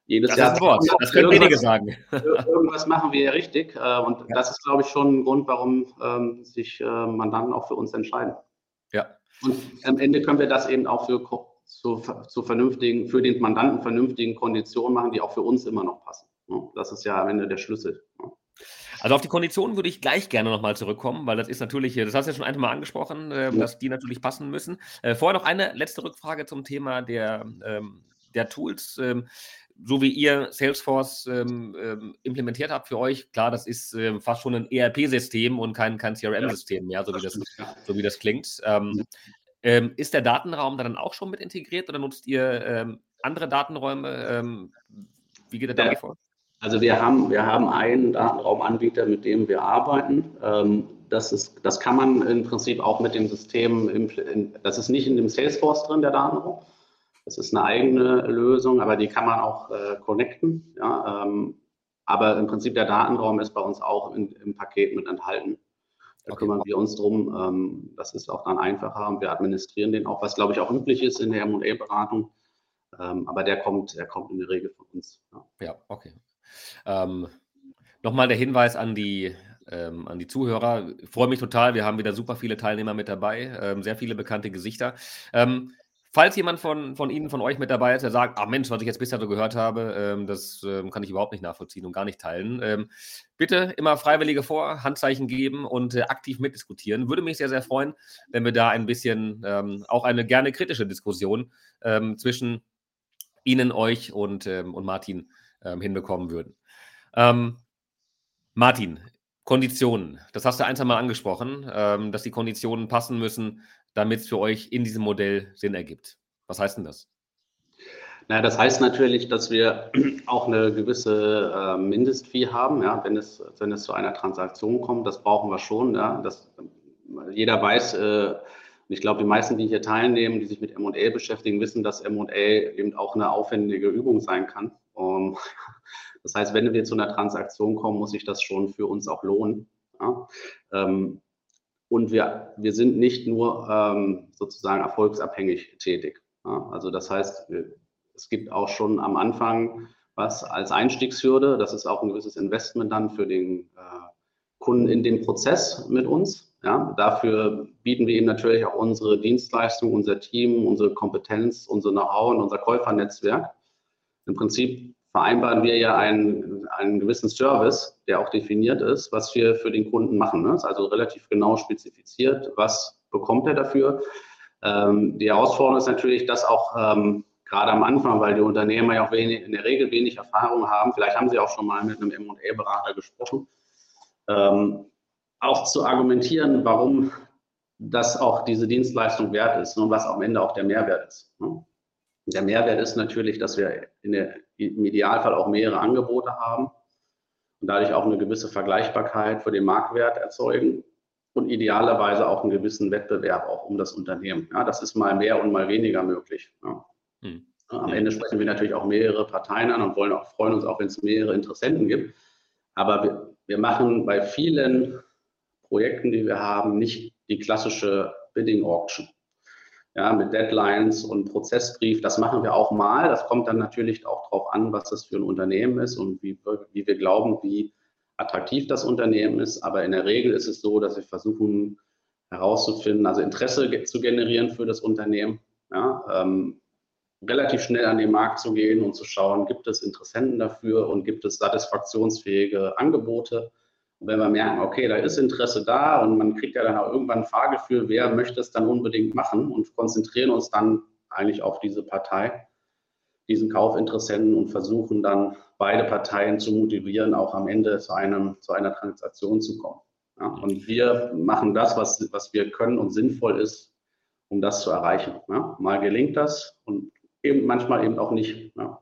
Jedes das Jahr. Ist ein Wort. Das können wenige sagen. Irgendwas machen wir ja richtig. Äh, und das ist, glaube ich, schon ein Grund, warum ähm, sich äh, Mandanten auch für uns entscheiden. Ja. Und am Ende können wir das eben auch für zu, zu vernünftigen, für den Mandanten vernünftigen Konditionen machen, die auch für uns immer noch passen. Das ist ja am Ende der Schlüssel. Also auf die Konditionen würde ich gleich gerne nochmal zurückkommen, weil das ist natürlich, das hast du ja schon einmal angesprochen, äh, dass die natürlich passen müssen. Äh, vorher noch eine letzte Rückfrage zum Thema der, ähm, der Tools. So wie ihr Salesforce ähm, ähm, implementiert habt für euch, klar, das ist ähm, fast schon ein ERP-System und kein, kein CRM-System mehr, so wie, das, so wie das klingt. Ähm, ähm, ist der Datenraum dann auch schon mit integriert oder nutzt ihr ähm, andere Datenräume? wie geht ihr damit vor? Also wir haben, wir haben einen Datenraumanbieter, mit dem wir arbeiten. das, ist, das kann man im Prinzip auch mit dem System, das ist nicht in dem Salesforce drin, der Datenraum, das ist eine eigene Lösung, aber die kann man auch äh, connecten. Ja, ähm, aber im Prinzip der Datenraum ist bei uns auch in, im Paket mit enthalten. Da okay. kümmern wir uns drum. Ähm, das ist auch dann einfacher und wir administrieren den auch, was glaube ich auch üblich ist in der M&A-Beratung. Ähm, aber der kommt, der kommt in der Regel von uns. Ja, ja okay. Ähm, Nochmal der Hinweis an die, ähm, an die Zuhörer. Ich freue mich total. Wir haben wieder super viele Teilnehmer mit dabei, ähm, sehr viele bekannte Gesichter. Ähm, Falls jemand von, von Ihnen, von euch mit dabei ist, der sagt, ach Mensch, was ich jetzt bisher so gehört habe, ähm, das ähm, kann ich überhaupt nicht nachvollziehen und gar nicht teilen. Ähm, bitte immer Freiwillige vor, Handzeichen geben und äh, aktiv mitdiskutieren. Würde mich sehr, sehr freuen, wenn wir da ein bisschen, ähm, auch eine gerne kritische Diskussion ähm, zwischen Ihnen, euch und, ähm, und Martin hinbekommen würden. Martin, Konditionen. Das hast du ein, zwei Mal angesprochen, dass die Konditionen passen müssen damit es für euch in diesem Modell Sinn ergibt. Was heißt denn das? Naja, das heißt natürlich, dass wir auch eine gewisse äh, Mindestfee haben, ja, wenn es, wenn es zu einer Transaktion kommt. Das brauchen wir schon. Ja, das, jeder weiß, äh, ich glaube, die meisten, die hier teilnehmen, die sich mit M&A beschäftigen, wissen, dass M&A eben auch eine aufwendige Übung sein kann. Um, das heißt, wenn wir zu einer Transaktion kommen, muss sich das schon für uns auch lohnen. Ja. Ähm, und wir, wir sind nicht nur ähm, sozusagen erfolgsabhängig tätig. Ja, also das heißt, es gibt auch schon am Anfang was als Einstiegshürde. Das ist auch ein gewisses Investment dann für den äh, Kunden in dem Prozess mit uns. Ja, dafür bieten wir ihm natürlich auch unsere Dienstleistung, unser Team, unsere Kompetenz, unser Know-how und unser Käufernetzwerk. Im Prinzip vereinbaren wir ja einen, einen gewissen Service, der auch definiert ist, was wir für den Kunden machen. Ne? Ist also relativ genau spezifiziert, was bekommt er dafür. Ähm, die Herausforderung ist natürlich, dass auch ähm, gerade am Anfang, weil die Unternehmer ja auch wenig, in der Regel wenig Erfahrung haben, vielleicht haben sie auch schon mal mit einem M&A-Berater gesprochen, ähm, auch zu argumentieren, warum das auch diese Dienstleistung wert ist und was am Ende auch der Mehrwert ist. Ne? Der Mehrwert ist natürlich, dass wir der, im Idealfall auch mehrere Angebote haben und dadurch auch eine gewisse Vergleichbarkeit für den Marktwert erzeugen und idealerweise auch einen gewissen Wettbewerb auch um das Unternehmen. Ja, das ist mal mehr und mal weniger möglich. Ja. Hm. Am Ende sprechen wir natürlich auch mehrere Parteien an und wollen auch, freuen uns auch, wenn es mehrere Interessenten gibt. Aber wir, wir machen bei vielen Projekten, die wir haben, nicht die klassische Bidding Auction ja, mit Deadlines und Prozessbrief. Das machen wir auch mal. Das kommt dann natürlich auch darauf an, was das für ein Unternehmen ist und wie, wie wir glauben, wie attraktiv das Unternehmen ist. Aber in der Regel ist es so, dass wir versuchen herauszufinden, also Interesse zu generieren für das Unternehmen, ja, ähm, relativ schnell an den Markt zu gehen und zu schauen, gibt es Interessenten dafür und gibt es satisfaktionsfähige Angebote wenn wir merken, okay, da ist Interesse da und man kriegt ja dann auch irgendwann ein Fahrgefühl, wer möchte es dann unbedingt machen und konzentrieren uns dann eigentlich auf diese Partei, diesen Kaufinteressenten und versuchen dann beide Parteien zu motivieren, auch am Ende zu, einem, zu einer Transaktion zu kommen. Ja, und wir machen das, was, was wir können und sinnvoll ist, um das zu erreichen. Ja, mal gelingt das und eben manchmal eben auch nicht. Ja.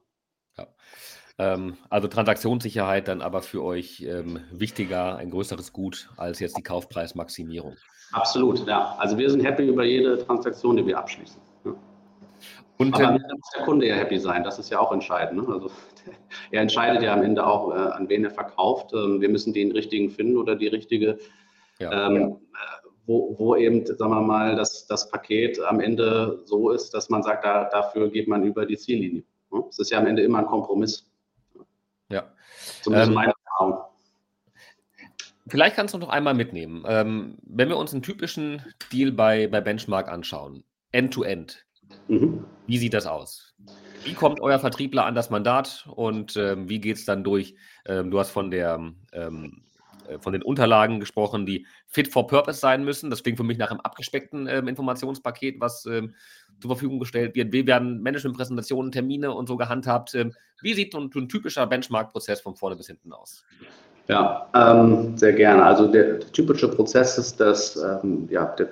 Ähm, also Transaktionssicherheit dann aber für euch ähm, wichtiger, ein größeres Gut als jetzt die Kaufpreismaximierung. Absolut, ja. Also wir sind happy über jede Transaktion, die wir abschließen. Ja. Und aber ähm, muss der Kunde ja happy sein, das ist ja auch entscheidend. Ne? Also er entscheidet ja am Ende auch, äh, an wen er verkauft. Ähm, wir müssen den richtigen finden oder die richtige, ja, ähm, ja. Wo, wo, eben, sagen wir mal, das, das Paket am Ende so ist, dass man sagt, da, dafür geht man über die Ziellinie. Ne? Es ist ja am Ende immer ein Kompromiss. Ja. Zumindest ähm, meine Erfahrung. Vielleicht kannst du noch einmal mitnehmen. Ähm, wenn wir uns einen typischen Deal bei, bei Benchmark anschauen, End-to-End, -End, mhm. wie sieht das aus? Wie kommt euer Vertriebler an das Mandat und ähm, wie geht es dann durch? Ähm, du hast von, der, ähm, äh, von den Unterlagen gesprochen, die fit for purpose sein müssen. Das klingt für mich nach einem abgespeckten ähm, Informationspaket, was ähm, zur Verfügung gestellt wird. Wie werden Managementpräsentationen, Termine und so gehandhabt? Ähm, wie sieht ein, ein typischer Benchmark-Prozess von vorne bis hinten aus? Ja, ähm, sehr gerne. Also der, der, typische Prozess ist, dass ähm, ja, der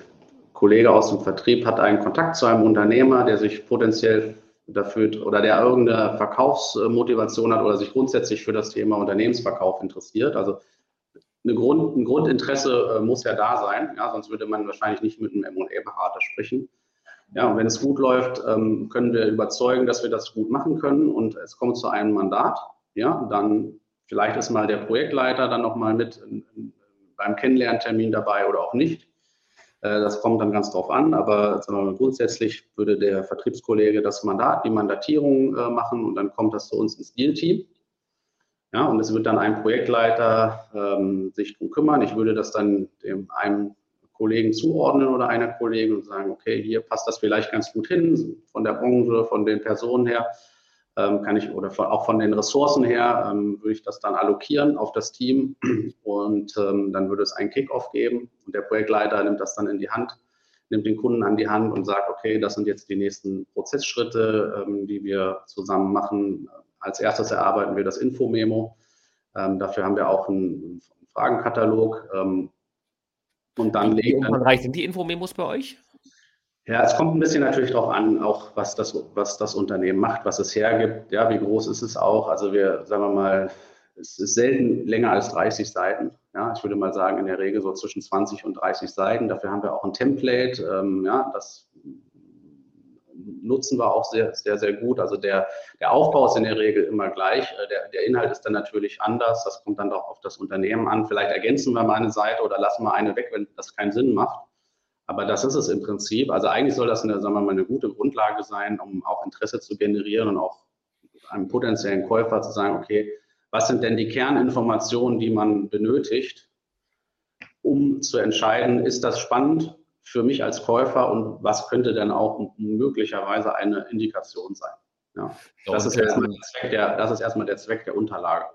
Kollege aus dem Vertrieb hat einen Kontakt zu einem Unternehmer, der sich potenziell dafür oder der irgendeine Verkaufsmotivation hat oder sich grundsätzlich für das Thema Unternehmensverkauf interessiert. Also Grund, ein Grundinteresse äh, muss ja da sein, ja, sonst würde man wahrscheinlich nicht mit einem M&A-Berater sprechen. Ja, und wenn es gut läuft, ähm, können wir überzeugen, dass wir das gut machen können und es kommt zu einem Mandat. Ja, dann vielleicht ist mal der Projektleiter dann nochmal mit in, beim Kennenlerntermin dabei oder auch nicht. Äh, das kommt dann ganz drauf an, aber grundsätzlich würde der Vertriebskollege das Mandat, die Mandatierung äh, machen und dann kommt das zu uns ins Deal-Team. Ja, und es wird dann ein Projektleiter ähm, sich darum kümmern. Ich würde das dann dem einem Kollegen zuordnen oder einer Kollegin und sagen, okay, hier passt das vielleicht ganz gut hin, von der Branche, von den Personen her, ähm, kann ich, oder von, auch von den Ressourcen her, ähm, würde ich das dann allokieren auf das Team und ähm, dann würde es einen Kickoff geben und der Projektleiter nimmt das dann in die Hand, nimmt den Kunden an die Hand und sagt, okay, das sind jetzt die nächsten Prozessschritte, ähm, die wir zusammen machen. Als erstes erarbeiten wir das Infomemo. Ähm, dafür haben wir auch einen Fragenkatalog ähm, und dann Wie umfangreich sind die Infomemos bei euch? Ja, es kommt ein bisschen natürlich darauf an, auch was das, was das Unternehmen macht, was es hergibt. Ja, wie groß ist es auch? Also wir, sagen wir mal, es ist selten länger als 30 Seiten. Ja, ich würde mal sagen, in der Regel so zwischen 20 und 30 Seiten. Dafür haben wir auch ein Template. Ähm, ja, das nutzen wir auch sehr, sehr, sehr gut. Also der, der Aufbau ist in der Regel immer gleich. Äh, der, der Inhalt ist dann natürlich anders. Das kommt dann doch auf das Unternehmen an. Vielleicht ergänzen wir mal eine Seite oder lassen wir eine weg, wenn das keinen Sinn macht. Aber das ist es im Prinzip. Also eigentlich soll das eine, sagen wir mal, eine gute Grundlage sein, um auch Interesse zu generieren und auch einem potenziellen Käufer zu sagen, okay, was sind denn die Kerninformationen, die man benötigt, um zu entscheiden, ist das spannend für mich als Käufer und was könnte denn auch möglicherweise eine Indikation sein. Ja, das, ist erstmal der Zweck der, das ist erstmal der Zweck der Unterlage.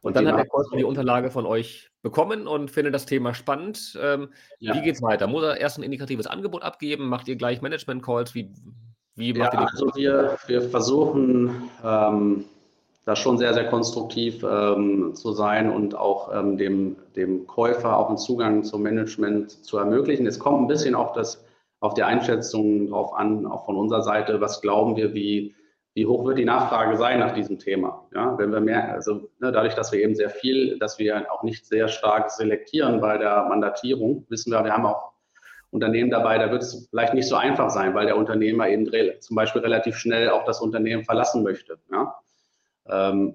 Und, dann hat der Käufer die Unterlage von euch bekommen und findet das Thema spannend. Ähm, ja. Wie geht es weiter? Muss er erst ein indikatives Angebot abgeben? Macht ihr gleich Management-Calls? Wie, wie macht ja, ihr Also wir, wir versuchen ähm, da schon sehr, sehr konstruktiv ähm, zu sein und auch ähm, dem, dem Käufer auch einen Zugang zum Management zu ermöglichen. Es kommt ein bisschen auf, das, auf die Einschätzung drauf an, auch von unserer Seite, was glauben wir, wie, wie hoch wird die Nachfrage sein nach diesem Thema. Ja, wenn wir mehr, also ne, dadurch, dass wir eben sehr viel, dass wir auch nicht sehr stark selektieren bei der Mandatierung, wissen wir, wir haben auch Unternehmen dabei, da wird es vielleicht nicht so einfach sein, weil der Unternehmer eben zum Beispiel relativ schnell auch das Unternehmen verlassen möchte. Ja? Ähm,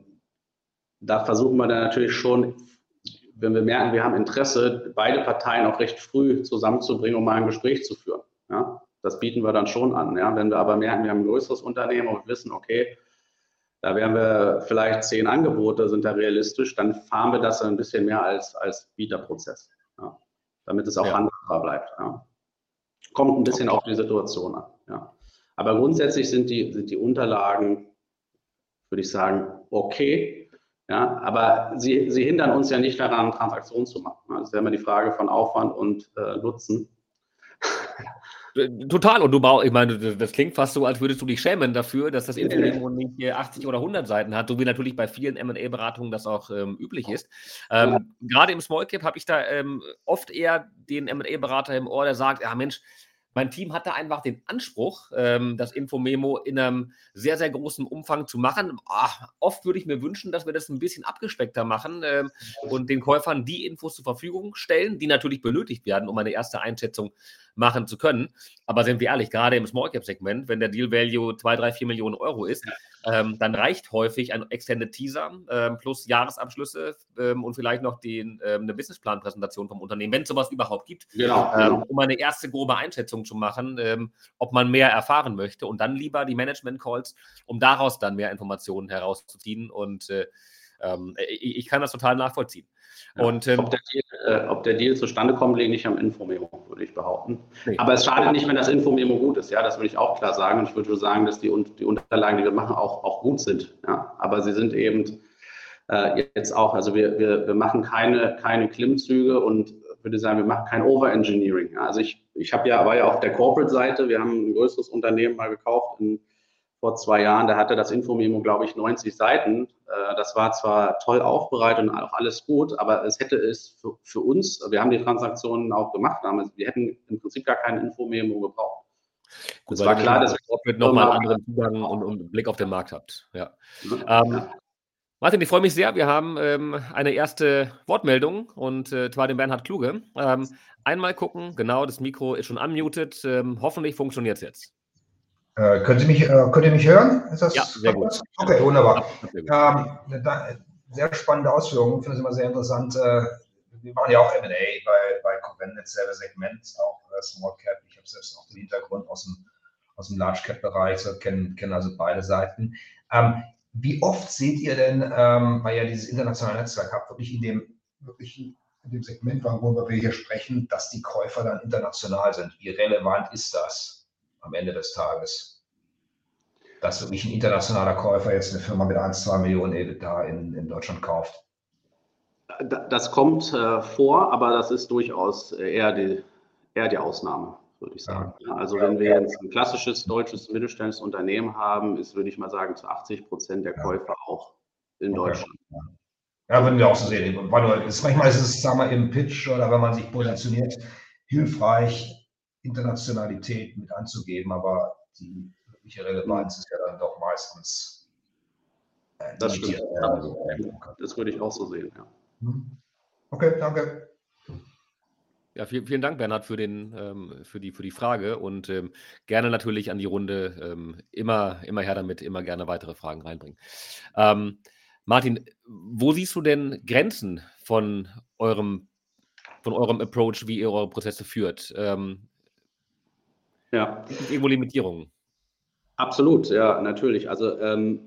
da versuchen wir dann natürlich schon, wenn wir merken, wir haben Interesse, beide Parteien auch recht früh zusammenzubringen, um mal ein Gespräch zu führen. Ja? Das bieten wir dann schon an. Ja? Wenn wir aber merken, wir haben ein größeres Unternehmen und wissen, okay, da wären wir vielleicht zehn Angebote, sind da realistisch, dann fahren wir das ein bisschen mehr als, als Bieterprozess, ja? damit es auch ja. handhabbar bleibt. Ja? Kommt ein bisschen okay. auf die Situation an. Ja? Aber grundsätzlich sind die, sind die Unterlagen würde ich sagen, okay. Ja, aber sie, sie hindern uns ja nicht daran, Transaktionen zu machen. Das ist ja immer die Frage von Aufwand und äh, Nutzen. Total. Und du brauchst, ich meine, das klingt fast so, als würdest du dich schämen dafür, dass das Infomemo nicht 80 oder 100 Seiten hat, so wie natürlich bei vielen MA-Beratungen das auch ähm, üblich ist. Ähm, ja. Gerade im Small Cap habe ich da ähm, oft eher den MA-Berater im Ohr, der sagt: Ja, Mensch, mein Team hatte einfach den Anspruch, ähm, das Infomemo in einem sehr, sehr großen Umfang zu machen. Ach, oft würde ich mir wünschen, dass wir das ein bisschen abgespeckter machen ähm, und den Käufern die Infos zur Verfügung stellen, die natürlich benötigt werden, um eine erste Einschätzung machen zu können. Aber sind wir ehrlich, gerade im Small Cap Segment, wenn der Deal Value 2, 3, 4 Millionen Euro ist, ähm, dann reicht häufig ein Extended Teaser ähm, plus Jahresabschlüsse ähm, und vielleicht noch den, ähm, eine Businessplan-Präsentation vom Unternehmen, wenn es sowas überhaupt gibt, genau, ähm, genau. um eine erste grobe Einschätzung zu machen, ähm, ob man mehr erfahren möchte und dann lieber die Management-Calls, um daraus dann mehr Informationen herauszuziehen. Und äh, ich, ich kann das total nachvollziehen. Ja, und, ähm, ob, der Deal, äh, ob, der Deal, zustande kommt, liegt nicht am Infomemo, würde ich behaupten. Nee. Aber es schadet nicht, wenn das Infomemo gut ist. Ja, das würde ich auch klar sagen. Und ich würde sagen, dass die, die Unterlagen, die wir machen, auch, auch gut sind. Ja, aber sie sind eben äh, jetzt auch, also wir, wir, wir machen keine, keine Klimmzüge und würde sagen, wir machen kein Overengineering. Also ich, ich habe ja, war ja auf der Corporate-Seite, wir haben ein größeres Unternehmen mal gekauft in vor zwei Jahren, da hatte das Infomemo, glaube ich, 90 Seiten. Äh, das war zwar toll aufbereitet und auch alles gut, aber es hätte es für, für uns, wir haben die Transaktionen auch gemacht damals, wir hätten im Prinzip gar kein Infomemo gebraucht. Gut, es war klar, dass ihr nochmal einen anderen Zugang und, und, Blick auf den Markt habt. Ja. ja. Ähm, Martin, ich freue mich sehr. Wir haben ähm, eine erste Wortmeldung und äh, zwar den Bernhard Kluge. Ähm, einmal gucken, genau, das Mikro ist schon unmuted. Ähm, hoffentlich funktioniert es jetzt. Äh, können Sie mich, äh, könnt ihr mich hören? Ist das ja, sehr gut. Okay, wunderbar. Ähm, da, sehr spannende Ausführungen, ich finde es immer sehr interessant. Äh, wir machen ja auch M&A bei, bei Covenant, selbe Segment, auch Small Cap. Ich habe selbst auch den Hintergrund aus dem, aus dem Large Cap Bereich, so kenne kenn also beide Seiten. Ähm, wie oft seht ihr denn, ähm, weil ihr dieses internationale Netzwerk habt, wirklich in dem, wirklich in dem Segment, worüber wir hier sprechen, dass die Käufer dann international sind? Wie relevant ist das? Am Ende des Tages. Dass wirklich ein internationaler Käufer jetzt eine Firma mit 1, 2 Millionen EBITDA in, in Deutschland kauft. Das kommt äh, vor, aber das ist durchaus eher die, eher die Ausnahme, würde ich sagen. Ja. Also wenn wir jetzt ein klassisches deutsches mittelständisches Unternehmen haben, ist, würde ich mal sagen, zu 80 Prozent der Käufer ja. auch in okay. Deutschland. Ja. Ja, würden wir auch so sehen. Manchmal ist es, sagen wir, im Pitch oder wenn man sich positioniert, hilfreich, Internationalität mit anzugeben, aber die wirkliche Relevanz ist ja dann doch meistens. Äh, das stimmt. Äh, also, das würde ich auch so sehen, ja. Mhm. Okay, danke. Ja, vielen, vielen Dank, Bernhard, für, den, ähm, für, die, für die Frage und ähm, gerne natürlich an die Runde ähm, immer, immer her damit, immer gerne weitere Fragen reinbringen. Ähm, Martin, wo siehst du denn Grenzen von eurem, von eurem Approach, wie ihr eure Prozesse führt? Ja. Irgendwo Limitierungen. Absolut, ja, natürlich. Also ähm,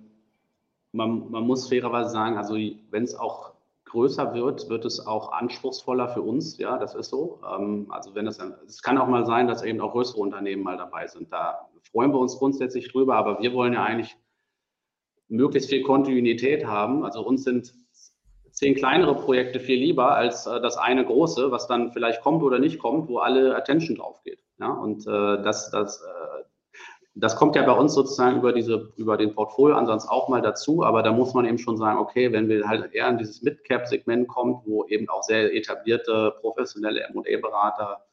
man, man muss fairerweise sagen, also wenn es auch größer wird, wird es auch anspruchsvoller für uns. Ja, das ist so. Ähm, also wenn es, es kann auch mal sein, dass eben auch größere Unternehmen mal dabei sind. Da freuen wir uns grundsätzlich drüber, aber wir wollen ja eigentlich möglichst viel Kontinuität haben. Also uns sind zehn kleinere Projekte viel lieber als äh, das eine große, was dann vielleicht kommt oder nicht kommt, wo alle Attention drauf geht. Ja, und äh, das, das, äh, das kommt ja bei uns sozusagen über, diese, über den Portfolioansatz auch mal dazu, aber da muss man eben schon sagen, okay, wenn wir halt eher in dieses Mid-Cap-Segment kommt, wo eben auch sehr etablierte professionelle M&A-Berater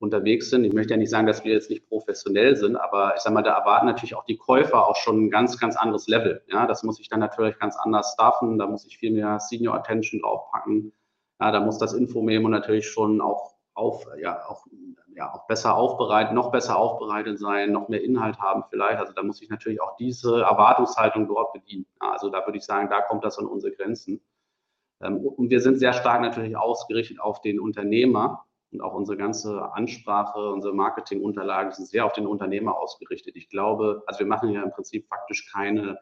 unterwegs sind. Ich möchte ja nicht sagen, dass wir jetzt nicht professionell sind, aber ich sage mal, da erwarten natürlich auch die Käufer auch schon ein ganz, ganz anderes Level. Ja, das muss ich dann natürlich ganz anders staffen, da muss ich viel mehr Senior Attention draufpacken. Ja, da muss das Infomemo natürlich schon auch auf, ja, auch, ja, auch besser aufbereitet, noch besser aufbereitet sein, noch mehr Inhalt haben vielleicht. Also da muss ich natürlich auch diese Erwartungshaltung dort bedienen. Also da würde ich sagen, da kommt das an unsere Grenzen. Ähm, und wir sind sehr stark natürlich ausgerichtet auf den Unternehmer und auch unsere ganze Ansprache, unsere Marketingunterlagen sind sehr auf den Unternehmer ausgerichtet. Ich glaube, also wir machen ja im Prinzip faktisch keine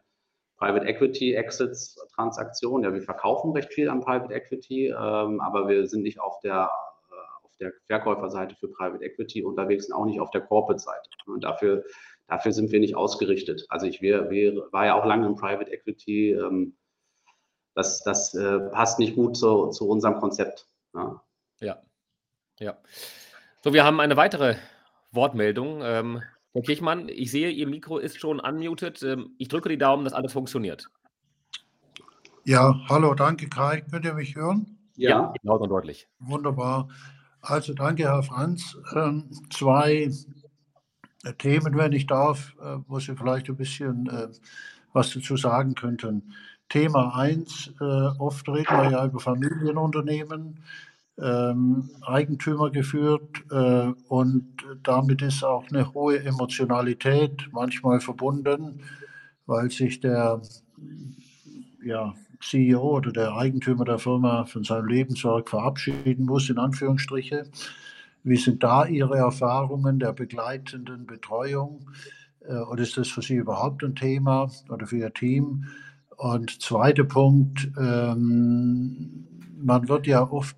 Private Equity Exits Transaktionen. Ja, wir verkaufen recht viel an Private Equity, ähm, aber wir sind nicht auf der, der Verkäuferseite für Private Equity unterwegs und auch nicht auf der Corporate-Seite. Und dafür, dafür sind wir nicht ausgerichtet. Also ich wär, wär, war ja auch lange im Private Equity. Ähm, das das äh, passt nicht gut zu, zu unserem Konzept. Ja. ja. Ja. So, wir haben eine weitere Wortmeldung. Ähm, Herr Kirchmann, ich sehe, Ihr Mikro ist schon unmuted. Ähm, ich drücke die Daumen, dass alles funktioniert. Ja, hallo, danke Kai. Könnt ihr mich hören? Ja, ja laut und deutlich. Wunderbar. Also danke, Herr Franz. Ähm, zwei Themen, wenn ich darf, wo Sie vielleicht ein bisschen was dazu sagen könnten. Thema 1, oft reden wir ja über Familienunternehmen ähm, Eigentümer geführt äh, und damit ist auch eine hohe Emotionalität manchmal verbunden, weil sich der ja, CEO oder der Eigentümer der Firma von seinem Lebenswerk verabschieden muss, in Anführungsstriche. Wie sind da Ihre Erfahrungen der begleitenden Betreuung? Äh, oder ist das für Sie überhaupt ein Thema oder für Ihr Team? Und zweiter Punkt, ähm, man wird ja oft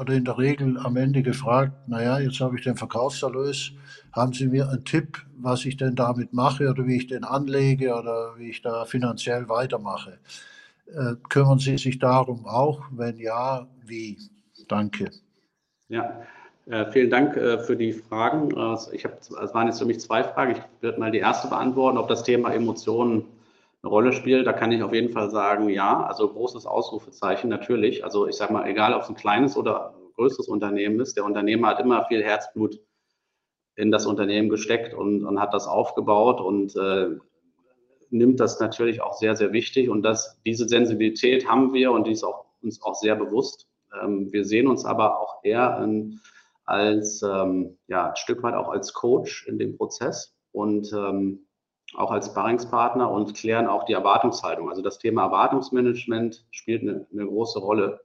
oder in der Regel am Ende gefragt, naja, jetzt habe ich den Verkaufserlös, haben Sie mir einen Tipp, was ich denn damit mache oder wie ich den anlege oder wie ich da finanziell weitermache? Äh, kümmern Sie sich darum auch? Wenn ja, wie? Danke. Ja, äh, vielen Dank äh, für die Fragen. Ich habe, es waren jetzt für mich zwei Fragen. Ich werde mal die erste beantworten, ob das Thema Emotionen eine Rolle spielt, da kann ich auf jeden Fall sagen, ja, also großes Ausrufezeichen natürlich. Also ich sage mal, egal ob es ein kleines oder größeres Unternehmen ist, der Unternehmer hat immer viel Herzblut in das Unternehmen gesteckt und, und hat das aufgebaut und nimmt das natürlich auch sehr, sehr wichtig. Und das, diese Sensibilität haben wir und die ist auch, uns auch sehr bewusst. Ähm, wir sehen uns aber auch eher in, als ähm, ja, ein Stück weit auch als Coach in dem Prozess. Und ähm, auch als Sparringspartner und klären auch die Erwartungshaltung. Also das Thema Erwartungsmanagement spielt eine, eine große Rolle,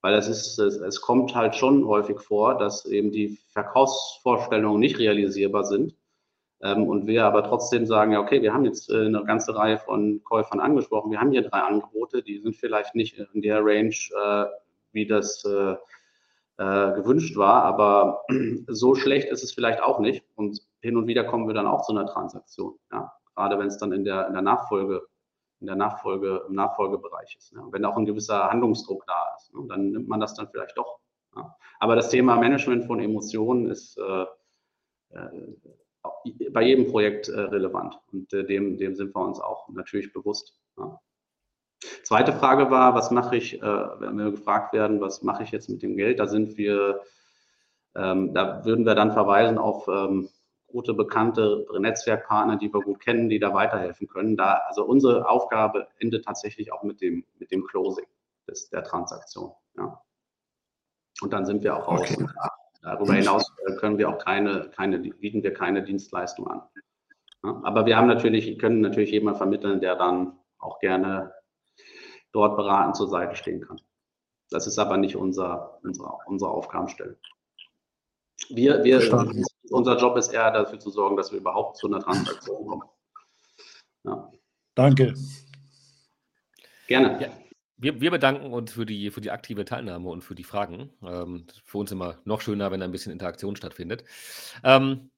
weil es ist, es, es, kommt halt schon häufig vor, dass eben die Verkaufsvorstellungen nicht realisierbar sind. Ähm, und wir aber trotzdem sagen, ja, okay, wir haben jetzt äh, eine ganze Reihe von Käufern angesprochen. Wir haben hier drei Angebote, die sind vielleicht nicht in der Range, äh, wie das äh, gewünscht war, aber so schlecht ist es vielleicht auch nicht. Und hin und wieder kommen wir dann auch zu einer Transaktion. Ja gerade wenn es dann in der, in der Nachfolge, in der Nachfolge, im Nachfolgebereich ist. Ne? Wenn auch ein gewisser Handlungsdruck da ist, ne? dann nimmt man das dann vielleicht doch. Ja? Aber das Thema Management von Emotionen ist äh, bei jedem Projekt äh, relevant und äh, dem, dem sind wir uns auch natürlich bewusst. Ja? Zweite Frage war, was mache ich, äh, wenn wir gefragt werden, was mache ich jetzt mit dem Geld? Da sind wir, ähm, da würden wir dann verweisen auf ähm, gute, bekannte Netzwerkpartner, die wir gut kennen, die da weiterhelfen können. Da, also unsere Aufgabe endet tatsächlich auch mit dem, mit dem Closing des, der Transaktion. Ja. Und dann sind wir auch raus. Okay. Darüber hinaus äh, können wir auch keine, keine, bieten wir keine Dienstleistung an. Ja. Aber wir haben natürlich, können natürlich jemanden vermitteln, der dann auch gerne dort beratend zur Seite stehen kann. Das ist aber nicht unser, unsere, unsere Aufgabenstelle. Wir, wir, unser Job ist eher dafür zu sorgen, dass wir überhaupt zu einer Transaktion kommen. Ja. Danke. Gerne. Ja, wir, wir, bedanken uns für die, für die aktive Teilnahme und für die Fragen. Ähm, für uns immer noch schöner, wenn ein bisschen Interaktion stattfindet. Ähm,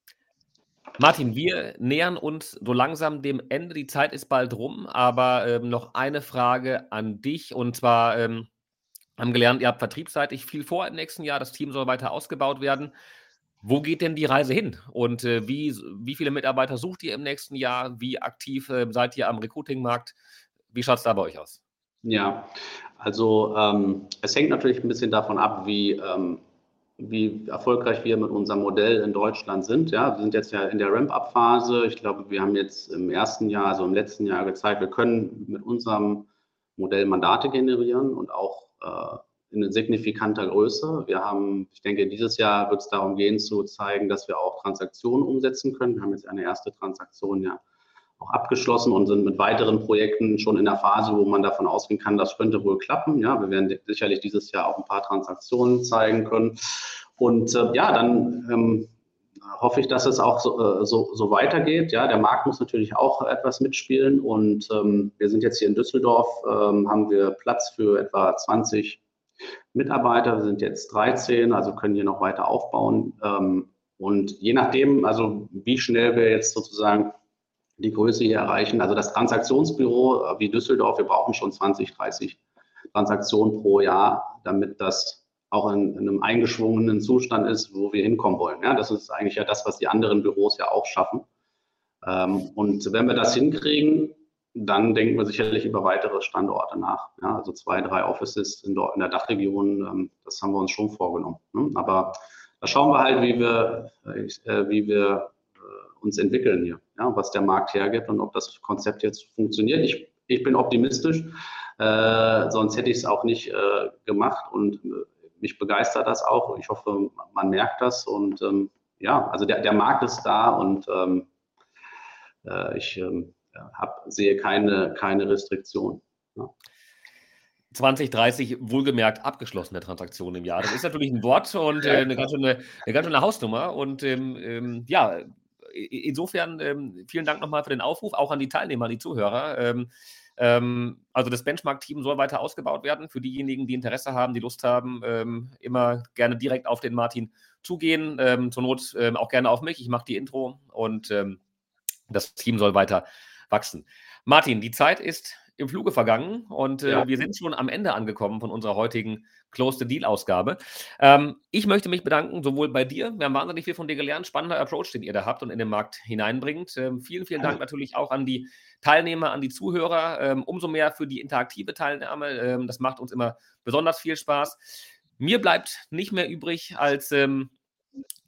Martin, wir nähern uns so langsam dem Ende. Die Zeit ist bald rum, aber ähm, noch eine Frage an dich. Und zwar ähm, haben gelernt, ihr habt vertriebsseitig viel vor im nächsten Jahr. Das Team soll weiter ausgebaut werden. Wo geht denn die Reise hin? Und äh, wie, wie viele Mitarbeiter sucht ihr im nächsten Jahr? Wie aktiv äh, seid ihr am Recruiting-Markt? Wie schaut es da bei euch aus? Ja, also ähm, es hängt natürlich ein bisschen davon ab, wie, ähm, wie erfolgreich wir mit unserem Modell in Deutschland sind. Ja, wir sind jetzt ja in der Ramp-up-Phase. Ich glaube, wir haben jetzt im ersten Jahr, also im letzten Jahr gezeigt, wir können mit unserem Modell Mandate generieren und auch äh, in signifikanter Größe. Wir haben, ich denke, dieses Jahr wird es darum gehen, zu zeigen, dass wir auch Transaktionen umsetzen können. Wir haben jetzt eine erste Transaktion ja auch abgeschlossen und sind mit weiteren Projekten schon in der Phase, wo man davon ausgehen kann, das könnte wohl klappen. Ja, wir werden sicherlich dieses Jahr auch ein paar Transaktionen zeigen können. Und äh, ja, dann ähm, hoffe ich, dass es auch so, äh, so, so, weitergeht. Ja, der Markt muss natürlich auch etwas mitspielen und ähm, wir sind jetzt hier in Düsseldorf, ähm, haben wir Platz für etwa 20 Mitarbeiter. Wir sind jetzt 13, also können hier noch weiter aufbauen. Ähm, und je nachdem, also wie schnell wir jetzt sozusagen die Größe hier erreichen, also das Transaktionsbüro äh, wie Düsseldorf, wir brauchen schon 20, 30 Transaktionen pro Jahr, damit das auch in, in, einem eingeschwungenen Zustand ist, wo wir hinkommen wollen. Ja, das ist eigentlich ja das, was die anderen Büros ja auch schaffen. Ähm, und wenn wir das hinkriegen, dann denken wir sicherlich über weitere Standorte nach. Ja, also zwei, drei Offices in, der Dachregion, ähm, das haben wir uns schon vorgenommen. Ne? Aber da schauen wir halt, wie wir, äh, wie wir äh, uns entwickeln hier, ja, was der Markt hergibt und ob das Konzept jetzt funktioniert. Ich, ich bin optimistisch, äh, sonst hätte ich es auch nicht äh, gemacht und äh, mich begeistert das auch. Ich hoffe, man merkt das und ähm, ja, also der, der Markt ist da und ähm, äh, ich ähm, hab, sehe keine, keine Restriktion. Ja. 2030 wohlgemerkt abgeschlossene Transaktionen im Jahr. Das ist natürlich ein Wort und äh, eine, ganz schöne, eine ganz schöne Hausnummer. Und ähm, ähm, ja, insofern ähm, vielen Dank nochmal für den Aufruf, auch an die Teilnehmer, an die Zuhörer. Ähm, ähm, also das Benchmark-Team soll weiter ausgebaut werden. Für diejenigen, die Interesse haben, die Lust haben, ähm, immer gerne direkt auf den Martin zugehen. zur Not auch gerne auf mich. Ich mache die Intro und das Team soll weiter wachsen. Martin, die Zeit ist im Fluge vergangen und äh, ja. wir sind schon am Ende angekommen von unserer heutigen Close the Deal-Ausgabe. Ähm, ich möchte mich bedanken, sowohl bei dir, wir haben wahnsinnig viel von dir gelernt, spannender Approach, den ihr da habt und in den Markt hineinbringt. Ähm, vielen, vielen Dank natürlich auch an die Teilnehmer, an die Zuhörer, ähm, umso mehr für die interaktive Teilnahme. Ähm, das macht uns immer besonders viel Spaß. Mir bleibt nicht mehr übrig, als ähm,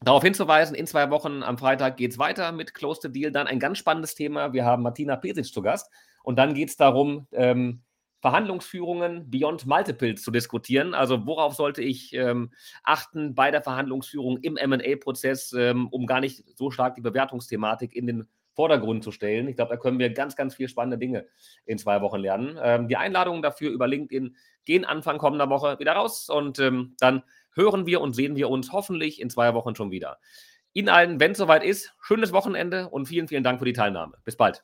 Darauf hinzuweisen, in zwei Wochen am Freitag geht es weiter mit Close the Deal. Dann ein ganz spannendes Thema. Wir haben Martina Pesic zu Gast. Und dann geht es darum, ähm, Verhandlungsführungen beyond Multiples zu diskutieren. Also worauf sollte ich ähm, achten bei der Verhandlungsführung im MA-Prozess, ähm, um gar nicht so stark die Bewertungsthematik in den Vordergrund zu stellen. Ich glaube, da können wir ganz, ganz viel spannende Dinge in zwei Wochen lernen. Ähm, die Einladungen dafür über LinkedIn gehen Anfang kommender Woche wieder raus und ähm, dann hören wir und sehen wir uns hoffentlich in zwei Wochen schon wieder. Ihnen allen, wenn es soweit ist, schönes Wochenende und vielen, vielen Dank für die Teilnahme. Bis bald.